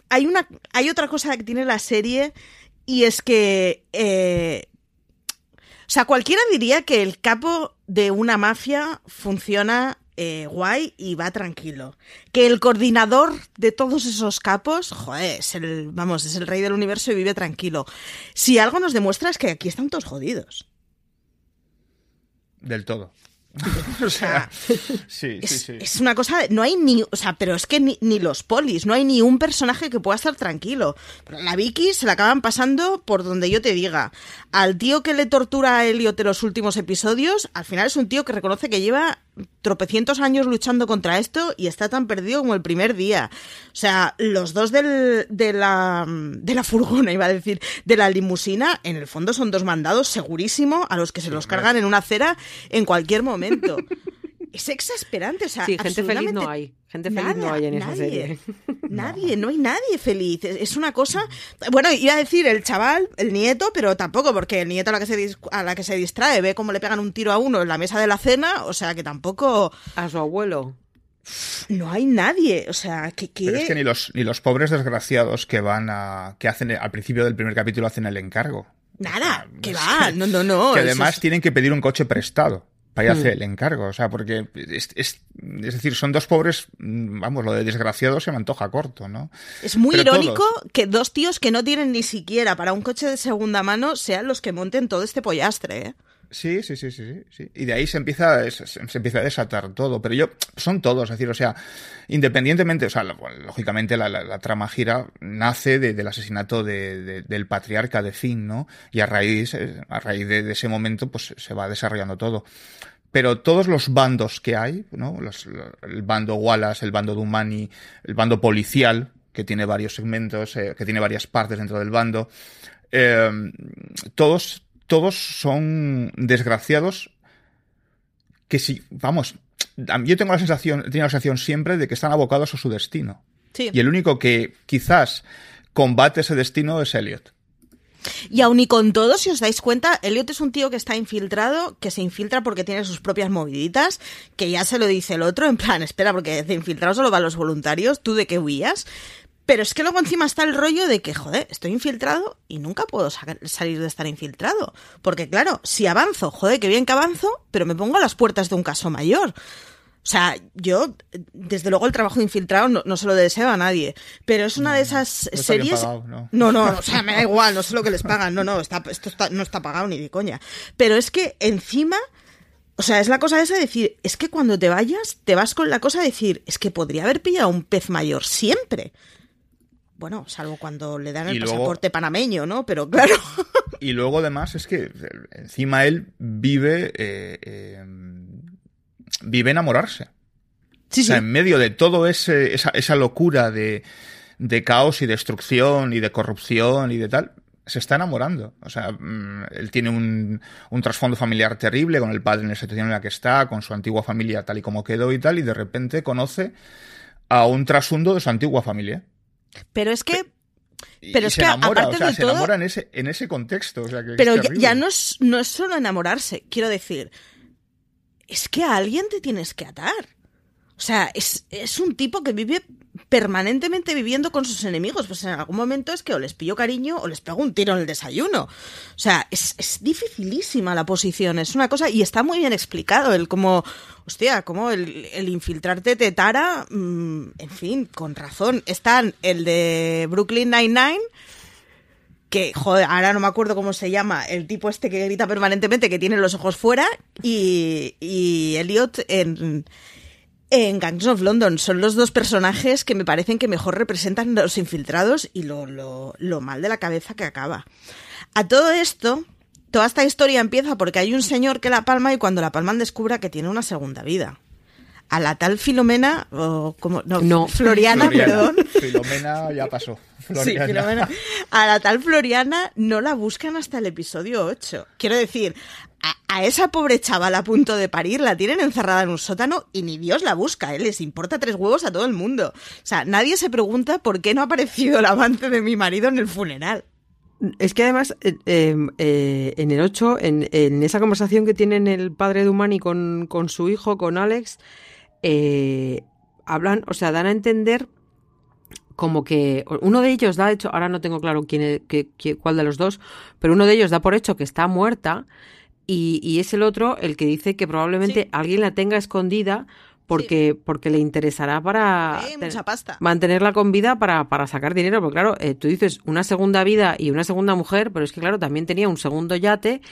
hay, una, hay otra cosa que tiene la serie y es que... Eh, o sea, cualquiera diría que el capo de una mafia funciona eh, guay y va tranquilo. Que el coordinador de todos esos capos, joder, es el, vamos, es el rey del universo y vive tranquilo. Si algo nos demuestra es que aquí están todos jodidos. Del todo. *laughs* o sea, sí, es, sí, sí. es una cosa, no hay ni, o sea, pero es que ni, ni los polis, no hay ni un personaje que pueda estar tranquilo. Pero la Vicky se la acaban pasando por donde yo te diga. Al tío que le tortura a Elliot en los últimos episodios, al final es un tío que reconoce que lleva tropecientos años luchando contra esto y está tan perdido como el primer día. O sea, los dos del, de, la, de la furgona, iba a decir, de la limusina, en el fondo son dos mandados segurísimo a los que se los cargan en una acera en cualquier momento. *laughs* Es exasperante, o sea, Sí, gente feliz no hay. Gente feliz no hay en esa nadie. serie. Nadie, no hay nadie feliz. Es una cosa. Bueno, iba a decir el chaval, el nieto, pero tampoco, porque el nieto a la que se, dis- a la que se distrae ve cómo le pegan un tiro a uno en la mesa de la cena, o sea que tampoco. A su abuelo. No hay nadie. O sea, que. que- Pero es que ni los, ni los pobres desgraciados que van a. que hacen al principio del primer capítulo hacen el encargo. Nada, que va. No, no, no. que además es- tienen que pedir un coche prestado para ir a Mm. hacer el encargo. O sea, porque es, es, es decir, son dos pobres, mm, vamos, lo de desgraciado se me antoja corto, ¿no? Es muy Pero irónico todos. que dos tíos que no tienen ni siquiera para un coche de segunda mano sean los que monten todo este pollastre, ¿eh? Sí, sí, sí, sí, sí. Y de ahí se empieza, se, empieza a desatar todo. Pero yo, son todos, es decir, o sea, independientemente, o sea, lógicamente la, trama gira nace de- del asesinato de- de- del patriarca de Finn, ¿no? Y a raíz, eh, a raíz de, ese momento, pues se va desarrollando todo. Pero todos los bandos que hay, ¿no? El bando Wallace, el bando Dumani, el bando policial, que tiene varios segmentos, eh, que tiene varias partes dentro del bando, eh, todos, todos son desgraciados que si, vamos, yo tengo la sensación, he tenido la sensación siempre de que están abocados a su destino. Sí. Y el único que quizás combate ese destino es Elliot. Y aun y con todo, si os dais cuenta, Elliot es un tío que está infiltrado, que se infiltra porque tiene sus propias moviditas, que ya se lo dice el otro, en plan, espera, porque de infiltrado solo van los voluntarios, ¿tú de qué huías? Pero es que luego encima está el rollo de que, joder, estoy infiltrado y nunca puedo sa- salir de estar infiltrado. Porque claro, si avanzo, joder, qué bien que avanzo, pero me pongo a las puertas de un caso mayor. O sea, yo, desde luego, el trabajo de infiltrado no, no se lo deseo a nadie. Pero es una de esas no series. pagado, ¿no? no, no, *laughs* o sea, me da igual, no sé lo que les pagan. No, no, está, esto está- no está pagado ni de coña. Pero es que encima. O sea, es la cosa esa de decir, es que cuando te vayas, te vas con la cosa de decir, es que podría haber pillado un pez mayor siempre. Bueno, salvo cuando le dan el luego- pasaporte panameño, ¿no? Pero claro. *laughs* Y luego además es que encima él vive, eh, eh, vive enamorarse. Sí, O sea, sí. en medio de todo ese, esa, esa locura de, de caos y destrucción y de corrupción y de tal, se está enamorando. O sea, mm, él tiene un, un trasfondo familiar terrible con el padre en la situación en la que está, con su antigua familia tal y como quedó y tal, y de repente conoce a un trasundo de su antigua familia. Pero es que. Y, Pero y es se que, enamora, aparte o sea, de se todo- enamora en ese, en ese contexto. O sea, que es Pero ya, ya no, es, no es solo enamorarse, quiero decir. Es que a alguien te tienes que atar. O sea, es, es un tipo que vive permanentemente viviendo con sus enemigos. Pues en algún momento es que o les pillo cariño o les pego un tiro en el desayuno. O sea, es, es dificilísima la posición. Es una cosa, y está muy bien explicado el cómo, hostia, cómo el, infiltrarte te tara, mm, en fin, con razón. Están el de Brooklyn Nine-Nine, que, joder, ahora no me acuerdo cómo se llama, el tipo este que grita permanentemente, que tiene los ojos fuera, y, y Elliot en, en Gangs of London. Son los dos personajes que me parecen que mejor representan a los infiltrados y lo, lo, lo mal de la cabeza que acaba. A todo esto, toda esta historia empieza porque hay un señor que la palma y cuando la palman descubra que tiene una segunda vida. A la tal Filomena, o como, no, No. Floriana, perdón. Filomena ya pasó. *laughs* Sí, Floriana. Filomena. A la tal Floriana no la buscan hasta el episodio 8. Quiero decir, a, esa pobre chaval a punto de parir la tienen encerrada en un sótano y ni Dios la busca, ¿eh? Les importa tres huevos a todo el mundo. O sea, nadie se pregunta por qué no ha aparecido el amante de mi marido en el funeral. Es que además, eh, eh, eh, en el 8, en, esa conversación que tienen el padre de Humani con, con su hijo, con Alex, hablan, o sea, dan a entender como que uno de ellos da hecho, ahora no tengo claro quién, qué- cuál de los dos, pero uno de ellos da por hecho que está muerta y, y es el otro el que dice que probablemente Sí. alguien la tenga escondida porque, porque le interesará para Eh, mucha pasta. mantenerla con vida para, para sacar dinero. Porque claro, eh, tú dices una segunda vida y una segunda mujer, pero es que claro, también tenía un segundo yate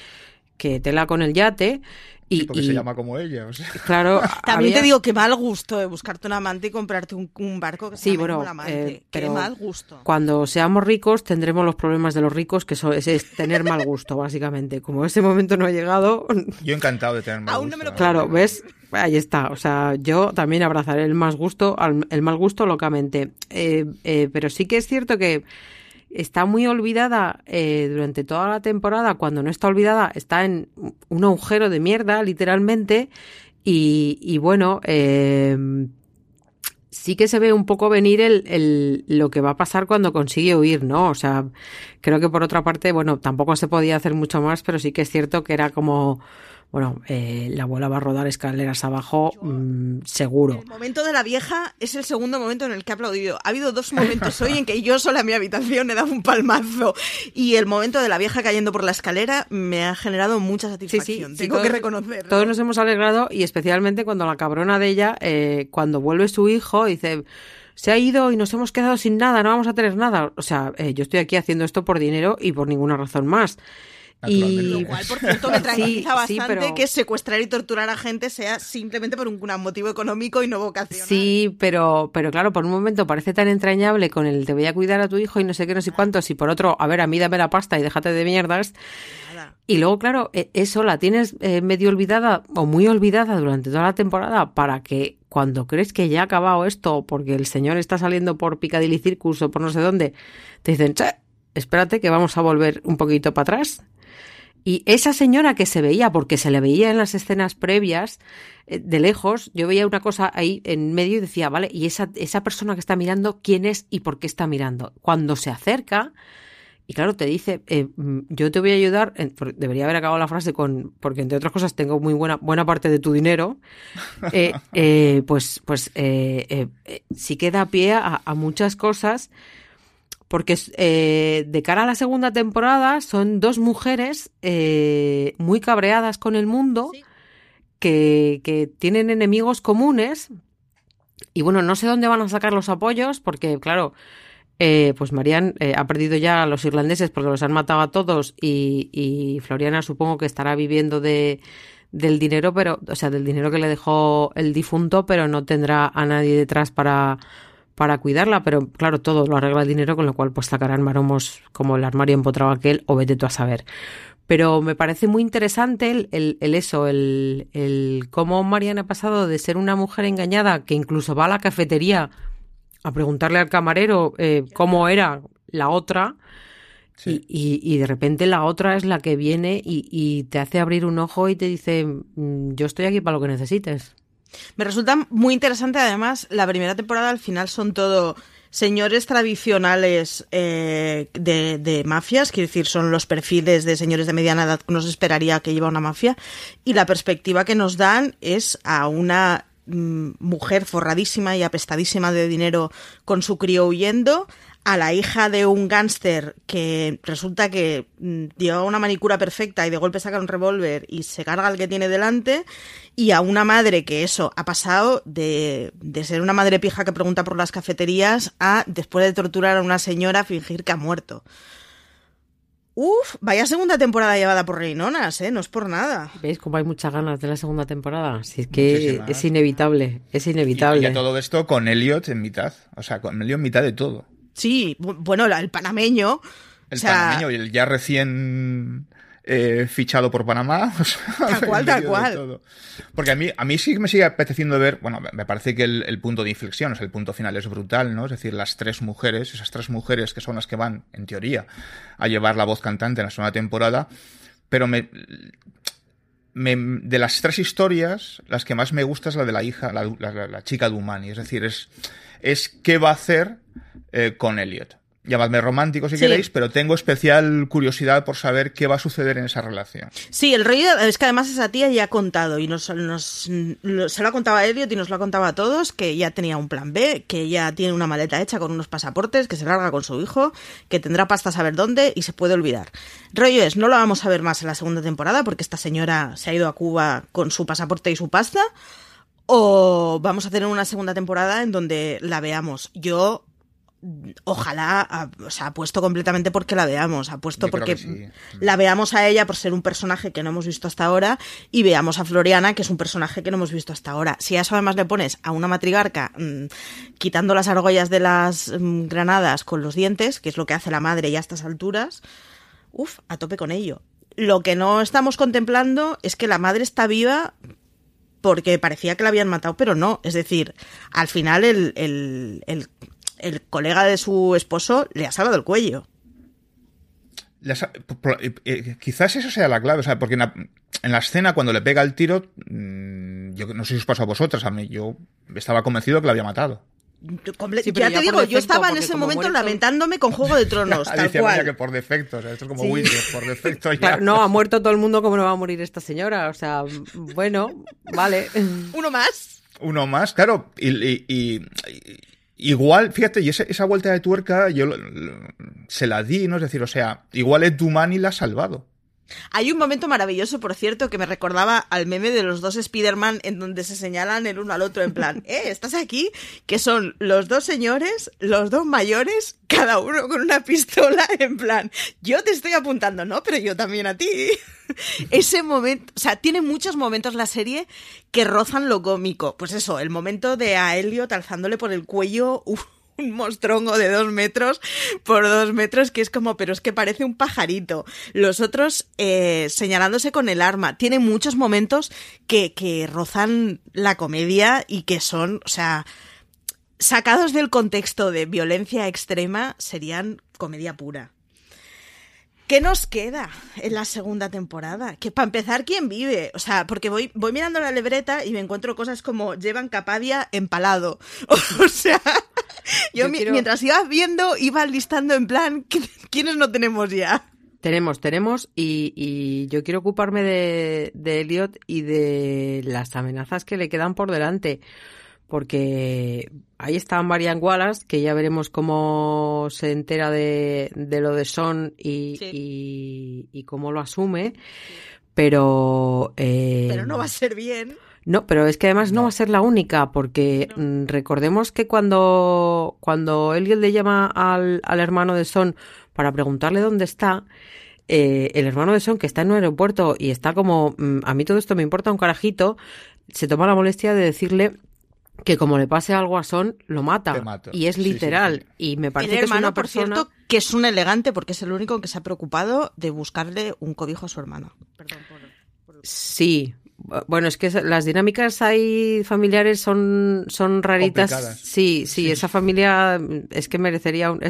que tela con el yate. Y, porque y- se llama como ella. o sea. Claro, *laughs* También había- te digo que mal gusto de buscarte un amante y comprarte un, un barco que se Sí, llame bueno, como el amante. eh, Qué pero mal gusto. Cuando seamos ricos tendremos los problemas de los ricos, que eso es, es tener mal gusto, *laughs* básicamente. Como ese momento no ha llegado, *laughs* Yo encantado de tener mal Aún no me gusto, lo claro, ¿ves? Ahí está. O sea, yo también abrazaré el más gusto, el mal gusto locamente. Eh, eh, pero sí que es cierto que está muy olvidada eh, durante toda la temporada. Cuando no está olvidada, está en un agujero de mierda, literalmente. Y, y bueno, eh, sí que se ve un poco venir el, el- lo que va a pasar cuando consigue huir, ¿no? O sea, creo que por otra parte, bueno, tampoco se podía hacer mucho más, pero sí que es cierto que era como, bueno, eh, la abuela va a rodar escaleras abajo, mm, seguro. El momento de la vieja es el segundo momento en el que he aplaudido. Ha habido dos *laughs* momentos hoy en que yo sola en mi habitación he dado un palmazo. Y el momento de la vieja cayendo por la escalera me ha generado mucha satisfacción. sí, sí, Tengo todos- que reconocerlo. Todos nos hemos alegrado y especialmente cuando la cabrona de ella, eh, cuando vuelve su hijo, dice, se ha ido y nos hemos quedado sin nada, no vamos a tener nada. O sea, eh, yo estoy aquí haciendo esto por dinero y por ninguna razón más. Y Lo cual, por cierto, me *laughs* tranquiliza Sí, sí, bastante pero- que secuestrar y torturar a gente sea simplemente por un, un motivo económico y no vocacional. Sí, pero, pero claro, por un momento parece tan entrañable con el te voy a cuidar a tu hijo y no sé qué, no sé cuántos, y por otro, a ver, a mí dame la pasta y déjate de mierdas. Y luego, claro, e- eso la tienes eh, medio olvidada o muy olvidada durante toda la temporada para que cuando crees que ya ha acabado esto porque el señor está saliendo por Piccadilly Circus o por no sé dónde, te dicen, "Che, espérate que vamos a volver un poquito para atrás. Y esa señora que se veía, porque se le veía en las escenas previas, eh, de lejos, yo veía una cosa ahí en medio y decía, vale, ¿y esa, esa persona que está mirando, quién es y por qué está mirando? Cuando se acerca, y claro, te dice, eh, mm, yo te voy a ayudar, por- debería haber acabado la frase con, porque entre otras cosas tengo muy buena, buena parte de tu dinero, *laughs* eh, eh, pues, pues eh, eh, eh, sí que da pie a, a muchas cosas, porque eh, de cara a la segunda temporada son dos mujeres eh, muy cabreadas con el mundo, Sí. que, que tienen enemigos comunes, y bueno, no sé dónde van a sacar los apoyos, porque claro, eh, pues Marian eh, ha perdido ya a los irlandeses porque los han matado a todos y, y Floriana supongo que estará viviendo de del dinero, pero, o sea, del dinero que le dejó el difunto, pero no tendrá a nadie detrás para, para cuidarla, pero claro, todo lo arregla el dinero, con lo cual pues sacarán maromos como el armario empotrado aquel o vete tú a saber. Pero me parece muy interesante el, el, el eso, el, el cómo Mariana ha pasado de ser una mujer engañada que incluso va a la cafetería a preguntarle al camarero eh, cómo era la otra Sí. y, y- de repente la otra es la que viene y, y te hace abrir un ojo y te dice "Mm, yo estoy aquí para lo que necesites. Me resulta muy interesante, además, la primera temporada al final son todo señores tradicionales eh, de, de mafias, quiero decir, son los perfiles de señores de mediana edad que uno se esperaría que lleva una mafia, y la perspectiva que nos dan es a una mm, mujer forradísima y apestadísima de dinero con su crío huyendo, a la hija de un gángster que resulta que mm, lleva una manicura perfecta y de golpe saca un revólver y se carga al que tiene delante, y a una madre que eso ha pasado de, de ser una madre pija que pregunta por las cafeterías a, después de torturar a una señora, fingir que ha muerto. Uf, vaya segunda temporada llevada por Reinonas, ¿eh? No es por nada. ¿Veis cómo hay muchas ganas de la segunda temporada? Si es que Muchísimas. es inevitable, es Y, inevitable. y a todo esto con Elliot en mitad. O sea, con Elliot en mitad de todo. Sí, bu- bueno, el panameño. El o sea, panameño y el ya recién eh, fichado por Panamá. *laughs* o sea, Tal cual, tal cual. Porque a mí, a mí sí me sigue apeteciendo ver, bueno, me- parece que el, el punto de inflexión, o sea, el punto final es brutal, ¿no? Es decir, las tres mujeres, esas tres mujeres que son las que van, en teoría, a llevar la voz cantante en la segunda temporada, pero me, me- de las tres historias, las que más me gusta es la de la hija, la, la- la- chica de Umani. Es decir, es, es qué va a hacer eh, con Elliot. Llamadme romántico si Sí. queréis, pero tengo especial curiosidad por saber qué va a suceder en esa relación. Sí, el rollo es que además esa tía ya ha contado y nos, nos- lo- se lo ha contado a Elliot y nos lo ha contado a todos que ya tenía un plan B, que ya tiene una maleta hecha con unos pasaportes, que se larga con su hijo, que tendrá pasta a saber dónde y se puede olvidar. Rollo es, no lo vamos a ver más en la segunda temporada porque esta señora se ha ido a Cuba con su pasaporte y su pasta o vamos a tener una segunda temporada en donde la veamos. Yo ojalá, o sea, apuesto completamente porque la veamos, apuesto porque la veamos a ella por ser un personaje que no hemos visto hasta ahora y veamos a Floriana, que es un personaje que no hemos visto hasta ahora. Si a eso además le pones a una matrigarca mm, quitando las argollas de las mm, granadas con los dientes, que es lo que hace la madre ya a estas alturas, uff, a tope con ello. Lo que no estamos contemplando es que la madre está viva porque parecía que la habían matado, pero no. Es decir, al final el, el, el, colega de su esposo le ha salvado el cuello. Eh, eh, quizás eso sea la clave, o sea, porque en la, escena cuando le pega el tiro, mm, yo no sé si os pasó a vosotras, a mí yo estaba convencido que la había matado ya te digo, yo estaba en ese momento lamentándome con Juego de *laughs* Tronos, tal cual. que por defecto, o sea, esto es como por defecto ya. no, ha muerto todo el mundo, ¿cómo no va a morir esta señora? O sea, bueno, vale. *laughs* Uno más. Uno más, claro, y, igual, fíjate, y esa, vuelta de tuerca yo se la di, ¿no? Es decir, o sea, igual Ed Dumani la ha salvado. Hay un momento maravilloso, por cierto, que me recordaba al meme de los dos Spider-Man en donde se señalan el uno al otro en plan, *laughs* eh, ¿estás aquí? Que son los dos señores, los dos mayores, cada uno con una pistola en plan, yo te estoy apuntando, ¿no? Pero yo también a ti. *laughs* Ese momento, o sea, tiene muchos momentos la serie que rozan lo cómico. Pues eso, el momento de a Elliot alzándole por el cuello *laughs* un mostrongo de dos metros por dos metros que es como, pero es que parece un pajarito. Los otros eh, señalándose con el arma. Tiene muchos momentos que, que rozan la comedia y que son, o sea, sacados del contexto de violencia extrema, serían comedia pura. ¿Qué nos queda en la segunda temporada? Que para empezar, ¿quién vive? O sea, porque voy, voy mirando la libreta y me encuentro cosas como llevan Capadia empalado. *laughs* O sea, *laughs* yo, mientras ibas viendo, iba listando en plan, *laughs* ¿quiénes no tenemos ya? Tenemos, tenemos, y, yo quiero ocuparme de, de Elliot y de las amenazas que le quedan por delante porque ahí está Marian Wallace, que ya veremos cómo se entera de, lo de Son y, y, cómo lo asume, pero... Eh, pero no va a ser bien. No, pero es que además no, va a ser la única, porque mm, recordemos que cuando, cuando Elliot le llama al, al hermano de Son para preguntarle dónde está, eh, el hermano de Son, que está en un aeropuerto y está como, mm, a mí todo esto me importa un carajito, se toma la molestia de decirle que como le pase algo a Son, lo mata. Y es literal. y me parece que es una persona... Por cierto, que es un elegante porque es el único que se ha preocupado de buscarle un cobijo a su hermano. Perdón Sí. Bueno, es que las dinámicas ahí familiares son, son raritas. Sí, sí, esa familia es que merecería un...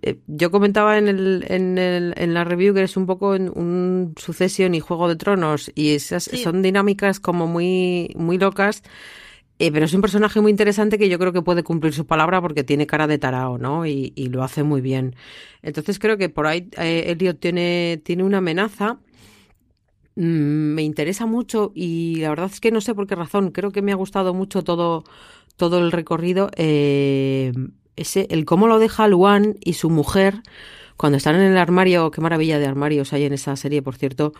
Eh, yo comentaba en, el, en, el, en la review que es un poco un sucesión y Juego de Tronos y esas son dinámicas como muy, muy locas eh, pero es un personaje muy interesante que yo creo que puede cumplir su palabra porque tiene cara de tarao, ¿no? Y, lo hace muy bien. Entonces creo que por ahí eh, Elliot tiene, tiene una amenaza. Mm, me interesa mucho y la verdad es que no sé por qué razón. Creo que me ha gustado mucho todo, todo el recorrido. Eh, ese, el cómo lo deja Luan y su mujer cuando están en el armario, qué maravilla de armarios hay en esa serie, por cierto,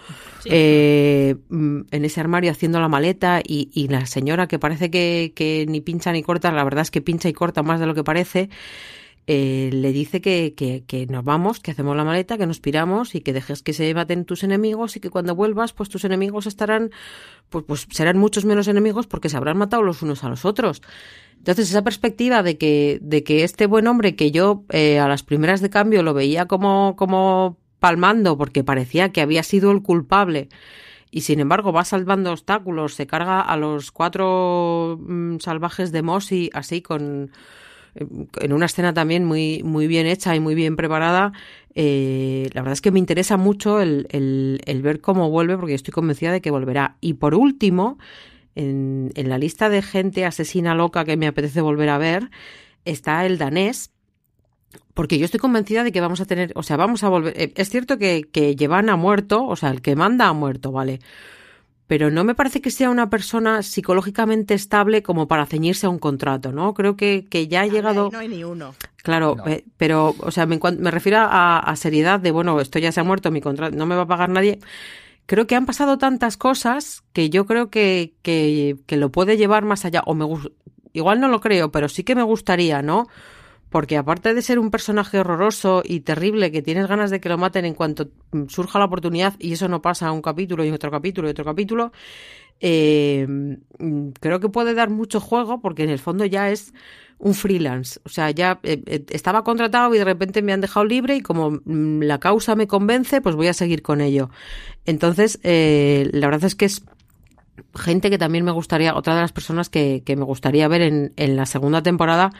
eh, mm, en ese armario haciendo la maleta y, la señora que parece que, ni pincha ni corta, la verdad es que pincha y corta más de lo que parece, eh, le dice que, que, nos vamos, que hacemos la maleta, que nos piramos y que dejes que se maten tus enemigos y que cuando vuelvas, pues tus enemigos estarán, pues, pues serán muchos menos enemigos porque se habrán matado los unos a los otros. Entonces, esa perspectiva de que, de que este buen hombre que yo eh, a las primeras de cambio lo veía como, como palmando porque parecía que había sido el culpable y sin embargo va salvando obstáculos, se carga a los cuatro mm, salvajes de Mosi así con en una escena también muy, muy bien hecha y muy bien preparada. Eh, la verdad es que me interesa mucho el, el, ver cómo vuelve porque estoy convencida de que volverá. Y por último, en, la lista de gente asesina loca que me apetece volver a ver está el danés, porque yo estoy convencida de que vamos a tener, o sea, vamos a volver. Eh, es cierto que, que Llevan ha muerto, o sea, el que manda ha muerto, ¿vale? Pero no me parece que sea una persona psicológicamente estable como para ceñirse a un contrato, ¿no? Creo que, que ya ha llegado. No hay ni uno. Claro, eh, pero, o sea, me, me refiero a, a, seriedad de, bueno, esto ya se ha muerto, mi contrato no me va a pagar nadie creo que han pasado tantas cosas que yo creo que, que, lo puede llevar más allá. O me igual no lo creo, pero sí que me gustaría, ¿no? Porque aparte de ser un personaje horroroso y terrible que tienes ganas de que lo maten en cuanto surja la oportunidad y eso no pasa un capítulo y otro capítulo y otro capítulo, eh, creo que puede dar mucho juego porque en el fondo ya es un freelance. O sea, ya eh, eh, estaba contratado y de repente me han dejado libre y como mm, la causa me convence, pues voy a seguir con ello. Entonces, la verdad es que es gente que también me gustaría, otra de las personas que, que me gustaría ver en, en la segunda temporada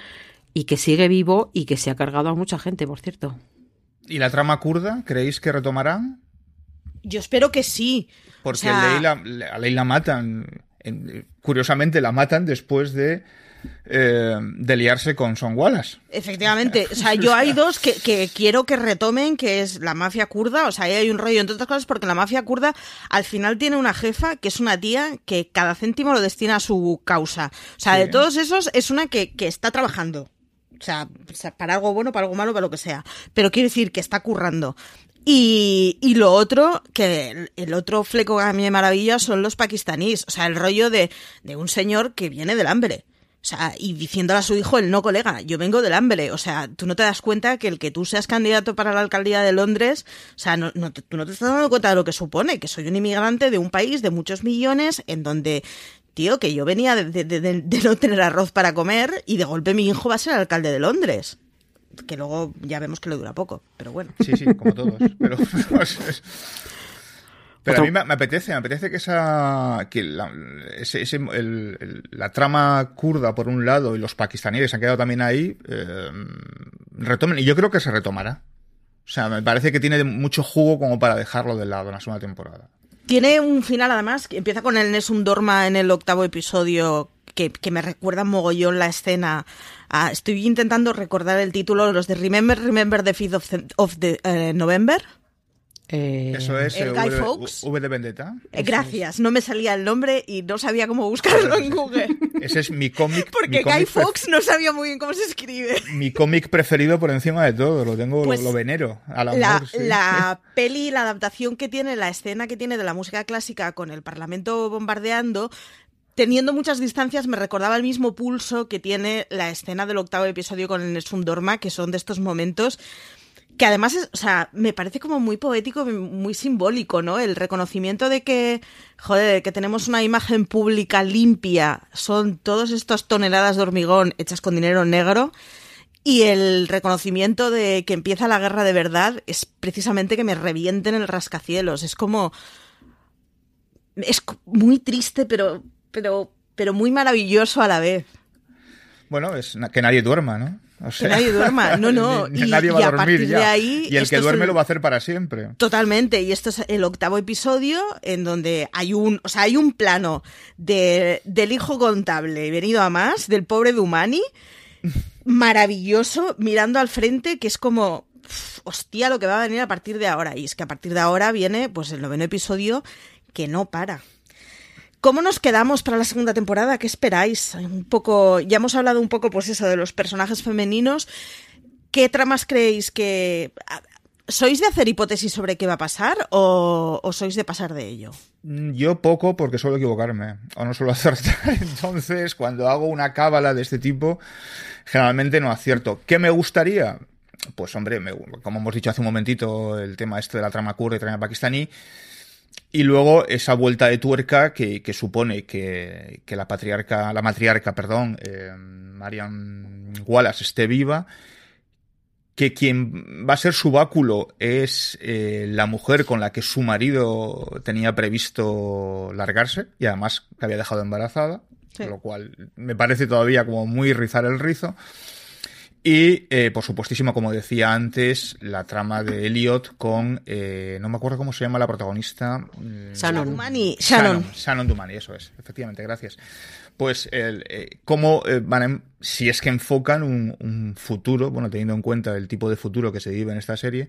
y que sigue vivo y que se ha cargado a mucha gente, por cierto. ¿Y la trama kurda? ¿Creéis que retomarán? Yo espero que sí. Porque a Ley la matan. Curiosamente la matan después de eh, de liarse con Son Wallace. Efectivamente, *laughs* o sea, yo hay dos que, quiero que retomen, que es la mafia kurda, o sea, ahí hay un rollo, entre otras cosas, porque la mafia kurda al final tiene una jefa que es una tía que cada céntimo lo destina a su causa. O sea, de todos esos es una que, que está trabajando. O sea, para algo bueno, para algo malo, para lo que sea. Pero quiero decir que está currando. Y, y, lo otro, que el, otro fleco que a mí me maravilla son los pakistaníes. O sea, el rollo de, de un señor que viene del hambre. O sea, y diciéndole a su hijo, el no colega, yo vengo del hambre. O sea, tú no te das cuenta que el que tú seas candidato para la alcaldía de Londres, o sea, no, no, tú no te estás dando cuenta de lo que supone, que soy un inmigrante de un país de muchos millones en donde tío, que yo venía de, no tener arroz para comer y de golpe mi hijo va a ser alcalde de Londres. Que luego ya vemos que le dura poco, pero bueno. Sí, sí, como todos. Pero, pero a mí me, apetece, me apetece que esa que la, ese, la trama kurda por un lado y los pakistaníes se han quedado también ahí eh, retomen y yo creo que se retomará. O sea, me parece que tiene mucho jugo como para dejarlo de lado en la segunda temporada. Tiene un final además que empieza con el Nessun Dorma en el octavo episodio que, me recuerda mogollón la escena. estoy intentando recordar el título, los de Remember, Remember the 5th of, the, eh, November. Eh, Eso es el Guy Fawkes. V de Vendetta. Eh, gracias, no me salía el nombre y no sabía cómo buscarlo en Google. *laughs* Ese es mi cómic. *laughs* Porque Guy Fawkes no sabía muy bien cómo se escribe. *laughs* Mi cómic preferido por encima de todo, lo tengo, lo, pues venero. la, la peli, la adaptación que tiene, la escena que tiene de la música clásica con el Parlamento bombardeando, teniendo muchas distancias, me recordaba el mismo pulso que tiene la escena del octavo episodio con el Nessun Dorma, que son de estos momentos que además es, o sea, me parece como muy poético, muy simbólico, ¿no? El reconocimiento de que, joder, que tenemos una imagen pública limpia, son todas estas toneladas de hormigón hechas con dinero negro, y el reconocimiento de que empieza la guerra de verdad es precisamente que me revienten el rascacielos. Es como. Es muy triste, pero. pero. pero muy maravilloso a la vez. Bueno, es que nadie duerma, ¿no? Que nadie duerma, no, no. *laughs* y, nadie va a, dormir De ahí, y el que duerme lo va a hacer para siempre. Totalmente. Y esto es el octavo episodio en donde hay un, o sea, hay un plano de, del hijo contable venido a más, del pobre Dumani, *laughs* maravilloso, mirando al frente, que es como, hostia, lo que va a venir a partir de ahora. Y es que a partir de ahora viene, pues, el noveno episodio que no para. ¿Cómo nos quedamos para la segunda temporada? ¿Qué esperáis? Un poco, ya hemos hablado un poco, pues eso, de los personajes femeninos. ¿Qué tramas creéis que ¿Sois de hacer hipótesis sobre qué va a pasar o, sois de pasar de ello? Mm, yo poco porque suelo equivocarme o no suelo *laughs* acertar. Entonces, cuando hago una cábala de este tipo, generalmente no acierto. ¿Qué me gustaría? Pues hombre, como hemos dicho hace un momentito, el tema este de la trama kurda y trama pakistaní, y luego esa vuelta de tuerca que, supone que, la patriarca, la matriarca, perdón, eh, Marian Wallace esté viva, que quien va a ser su báculo es eh, la mujer con la que su marido tenía previsto largarse y además que había dejado embarazada, lo cual me parece todavía como muy rizar el rizo. Y, eh, por supuestísimo, como decía antes, la trama de Elliot con, eh, no me acuerdo cómo se llama la protagonista. Mm, Shannon. Shannon. Shannon, Shannon Dumani, eso es, efectivamente, gracias. Pues, el, eh, cómo eh, van a si es que enfocan un, futuro, bueno, teniendo en cuenta el tipo de futuro que se vive en esta serie,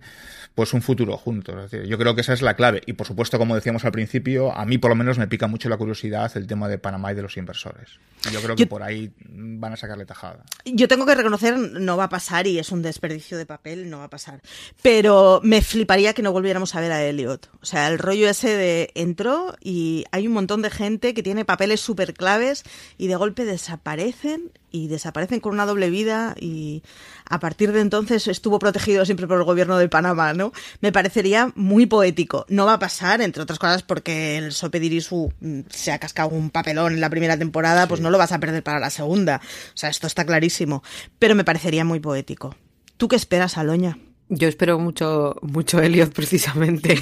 pues un futuro juntos. yo creo que esa es la clave. Y por supuesto, como decíamos al principio, a mí por lo menos me pica mucho la curiosidad el tema de Panamá y de los inversores. Yo creo que por ahí van a sacarle tajada. Yo tengo que reconocer, no va a pasar y es un desperdicio de papel, no va a pasar. Pero me fliparía que no volviéramos a ver a Elliot. O sea, el rollo ese de entró y hay un montón de gente que tiene papeles súper claves y de golpe desaparecen y desaparecen con una doble vida y a partir de entonces estuvo protegido siempre por el gobierno de Panamá, ¿no? Me parecería muy poético. No va a pasar, entre otras cosas, porque el Sope Dirisu mm, se ha cascado un papelón en la primera temporada, pues no lo vas a perder para la segunda. O sea, esto está clarísimo. Pero me parecería muy poético. ¿Tú qué esperas, Aloña? Yo espero mucho, mucho Elliot, precisamente.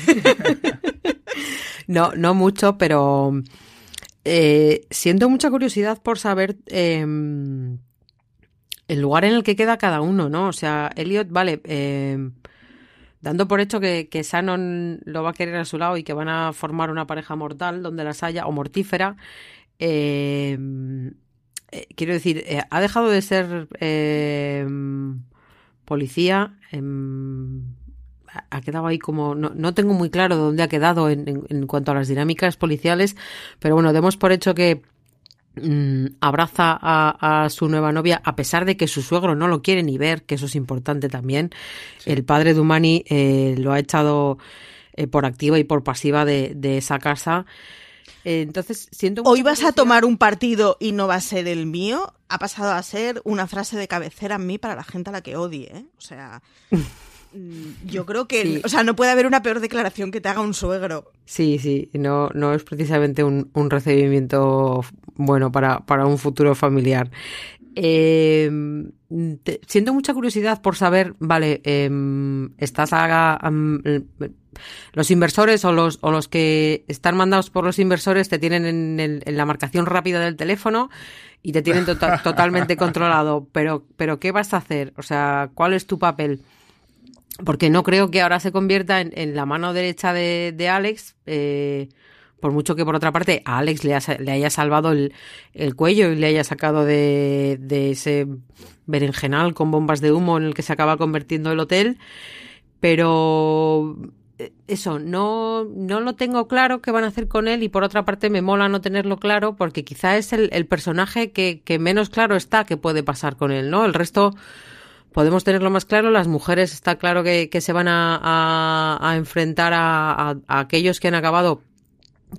*laughs* no, no mucho, pero eh, siento mucha curiosidad por saber em, el lugar en el que queda cada uno, ¿no? O sea, Elliot, vale, em, dando por hecho que, que Shannon lo va a querer a su lado y que van a formar una pareja mortal donde las haya, o mortífera, em, eh, quiero decir, eh, ha dejado de ser policía. Ha quedado ahí como. No, no, tengo muy claro dónde ha quedado en, en, cuanto a las dinámicas policiales, pero bueno, demos por hecho que mm, abraza a, a, su nueva novia, a pesar de que su suegro no lo quiere ni ver, que eso es importante también. Sí. El padre de Umani eh, lo ha echado eh, por activa y por pasiva de, de esa casa. Eh, entonces, siento Hoy vas a tomar un partido y no va a ser el mío. Ha pasado a ser una frase de cabecera en mí para la gente a la que odie, ¿eh? O sea, *laughs* yo creo que, sí. o sea, no puede haber una peor declaración que te haga un suegro. Sí, sí, no, no es precisamente un, un recibimiento bueno para, para un futuro familiar. Eh, te, siento mucha curiosidad por saber, vale, eh, esta saga, um, los inversores o los, o los que están mandados por los inversores te tienen en, el, en la marcación rápida del teléfono y te tienen to *laughs* totalmente controlado. Pero, pero, ¿qué vas a hacer? O sea, ¿cuál es tu papel? Porque no creo que ahora se convierta en, en la mano derecha de, de Alex. Eh, por mucho que por otra parte a Alex le, ha, le haya salvado el, el, cuello y le haya sacado de, de, ese berenjenal con bombas de humo en el que se acaba convirtiendo el hotel, pero eso, no, no lo tengo claro qué van a hacer con él y por otra parte me mola no tenerlo claro porque quizá es el, el personaje que, que, menos claro está que puede pasar con él, ¿no? El resto podemos tenerlo más claro, las mujeres está claro que, se van a, a, enfrentar a, aquellos que han acabado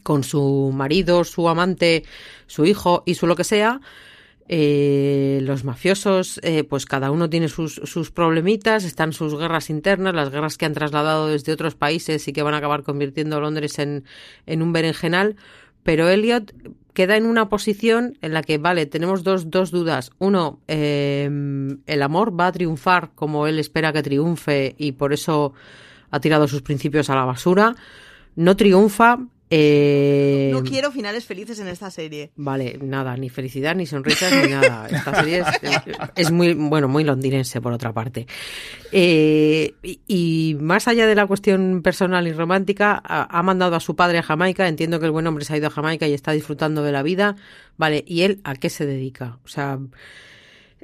con su marido, su amante, su hijo y su lo que sea, eh, los mafiosos, eh, pues cada uno tiene sus, sus problemitas, están sus guerras internas, las guerras que han trasladado desde otros países y que van a acabar convirtiendo a Londres en, en un berenjenal. Pero Elliot queda en una posición en la que, vale, tenemos dos, dos dudas. Uno, eh, el amor va a triunfar como él espera que triunfe y por eso ha tirado sus principios a la basura. No triunfa, eh... No quiero finales felices en esta serie. Vale, nada, ni felicidad, ni sonrisas, ni nada. Esta serie es, es, muy, bueno, muy londinense, por otra parte. Eh, y, y, más allá de la cuestión personal y romántica, ha, ha, mandado a su padre a Jamaica. Entiendo que el buen hombre se ha ido a Jamaica y está disfrutando de la vida. Vale, ¿y él a qué se dedica? O sea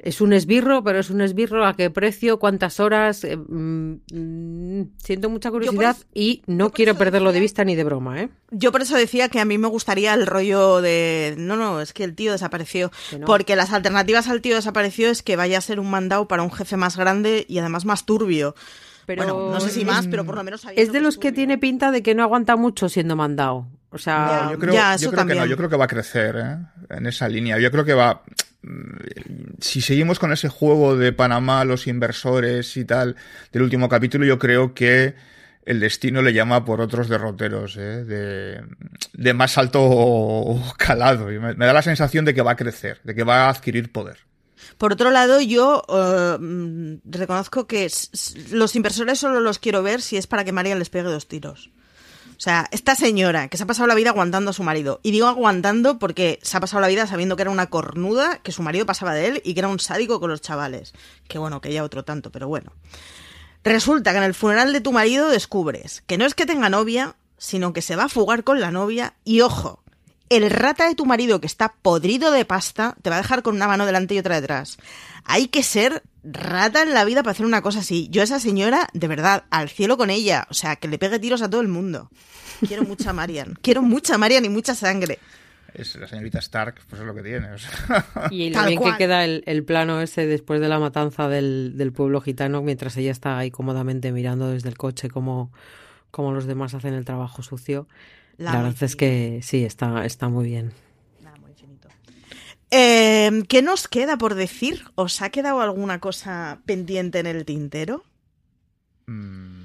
es un esbirro, pero es un esbirro a qué precio, cuántas horas. Eh, mmm, siento mucha curiosidad eso, y no quiero perderlo decía, de vista ni de broma, ¿eh? Yo por eso decía que a mí me gustaría el rollo de. No, no, es que el tío desapareció. No. Porque las alternativas al tío desapareció es que vaya a ser un mandado para un jefe más grande y además más turbio. Pero bueno, no sé si más, pero por lo menos es de los que tiene pinta de que no aguanta mucho siendo mandado. O sea, no, yo creo, ya, yo creo que no, yo creo que va a crecer ¿eh? en esa línea. Yo creo que va si seguimos con ese juego de Panamá, los inversores y tal del último capítulo, yo creo que el destino le llama por otros derroteros ¿eh? de, más alto calado. Me, me, da la sensación de que va a crecer, de que va a adquirir poder. Por otro lado, yo uh, reconozco que los inversores solo los quiero ver si es para que María les pegue dos tiros. O sea, esta señora que se ha pasado la vida aguantando a su marido, y digo aguantando porque se ha pasado la vida sabiendo que era una cornuda, que su marido pasaba de él y que era un sádico con los chavales. Que bueno, que ya otro tanto, pero bueno. Resulta que en el funeral de tu marido descubres que no es que tenga novia, sino que se va a fugar con la novia y ojo, el rata de tu marido que está podrido de pasta te va a dejar con una mano delante y otra detrás. Hay que ser rata en la vida para hacer una cosa así. Yo a esa señora, de verdad, al cielo con ella. O sea, que le pegue tiros a todo el mundo. Quiero mucha Marian. *laughs* Quiero mucha Marian y mucha sangre. Es la señorita Stark, pues es lo que tiene. O sea. Y lo *laughs* bien que queda el, el, plano ese después de la matanza del, del, pueblo gitano, mientras ella está ahí cómodamente mirando desde el coche como, como los demás hacen el trabajo sucio. La, la verdad es que sí, está, está muy bien. Nada, muy finito. Eh, ¿Qué nos queda por decir? ¿Os ha quedado alguna cosa pendiente en el tintero? Mm,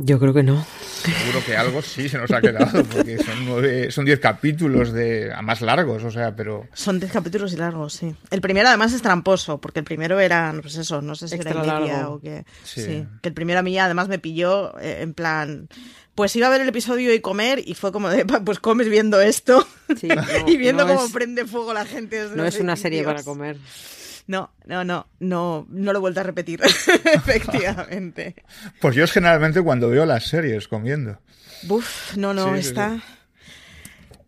Yo creo que no. seguro que algo sí se nos ha quedado, porque son nueve, son diez capítulos de a más largos, o sea, pero Son 10 capítulos y largos, sí. El primero además es tramposo, porque el primero era, pues eso, no sé si Extra era media o qué. Sí. Sí. Que el primero a mí además me pilló eh, en plan, pues iba a ver el episodio y comer y fue como de, "Pa, pues comes viendo esto Sí, *laughs* no, y viendo no cómo es- prende fuego la gente. desde No es una serie para comer. No, no, no, no, no lo he vuelto a repetir, *laughs* efectivamente. pues yo es generalmente cuando veo las series comiendo. Buf, no, no, Sí, sí, está. sí.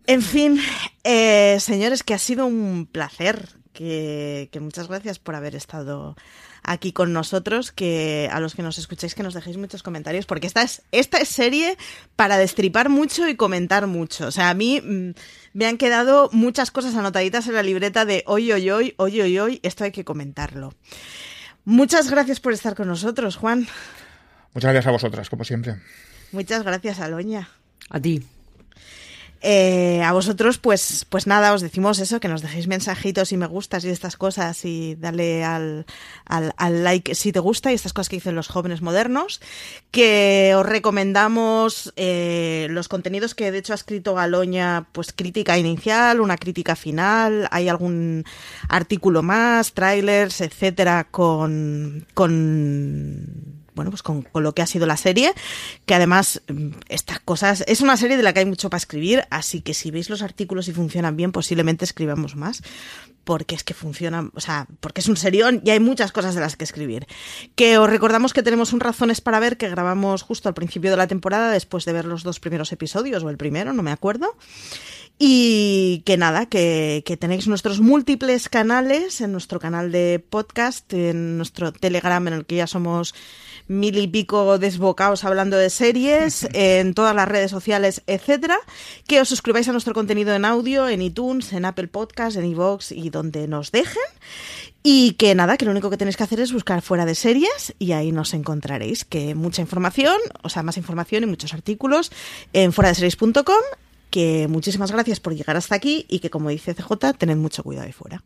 En fin, eh, señores, que ha sido un placer. Que, que muchas gracias por haber estado aquí con nosotros. Que a los que nos escucháis, que nos dejéis muchos comentarios, porque esta es, esta es serie para destripar mucho y comentar mucho. O sea, a mí mm, me han quedado muchas cosas anotaditas en la libreta de hoy, hoy, hoy, hoy, hoy, hoy. Esto hay que comentarlo. Muchas gracias por estar con nosotros, Juan. Muchas gracias a vosotras, como siempre. Muchas gracias, Aloña. A ti. Eh, a vosotros, pues, pues nada, os decimos eso, que nos dejéis mensajitos y me gustas y estas cosas y dale al, al, al like si te gusta y estas cosas que dicen los jóvenes modernos, que os recomendamos eh, los contenidos que de hecho ha escrito Galoña, pues crítica inicial, una crítica final, hay algún artículo más, trailers, etcétera, con, con bueno, pues con, con, lo que ha sido la serie, que además mm, estas cosas, es una serie de la que hay mucho para escribir, así que si veis los artículos y funcionan bien, posiblemente escribamos más, porque es que funcionan, o sea, porque es un serión y hay muchas cosas de las que escribir. Que os recordamos que tenemos un Razones para ver que grabamos justo al principio de la temporada, después de ver los dos primeros episodios, o el primero, no me acuerdo. Y que nada, que, que, tenéis nuestros múltiples canales en nuestro canal de podcast, en nuestro Telegram en el que ya somos mil y pico desbocados hablando de series, *laughs* en todas las redes sociales, etcétera. Que os suscribáis a nuestro contenido en audio, en iTunes, en Apple Podcast, en iVoox y donde nos dejen. Y que nada, que lo único que tenéis que hacer es buscar fuera de series y ahí nos encontraréis. Que mucha información, o sea, más información y muchos artículos en fuera de series.com que muchísimas gracias por llegar hasta aquí y que como dice CJ, tened mucho cuidado ahí fuera.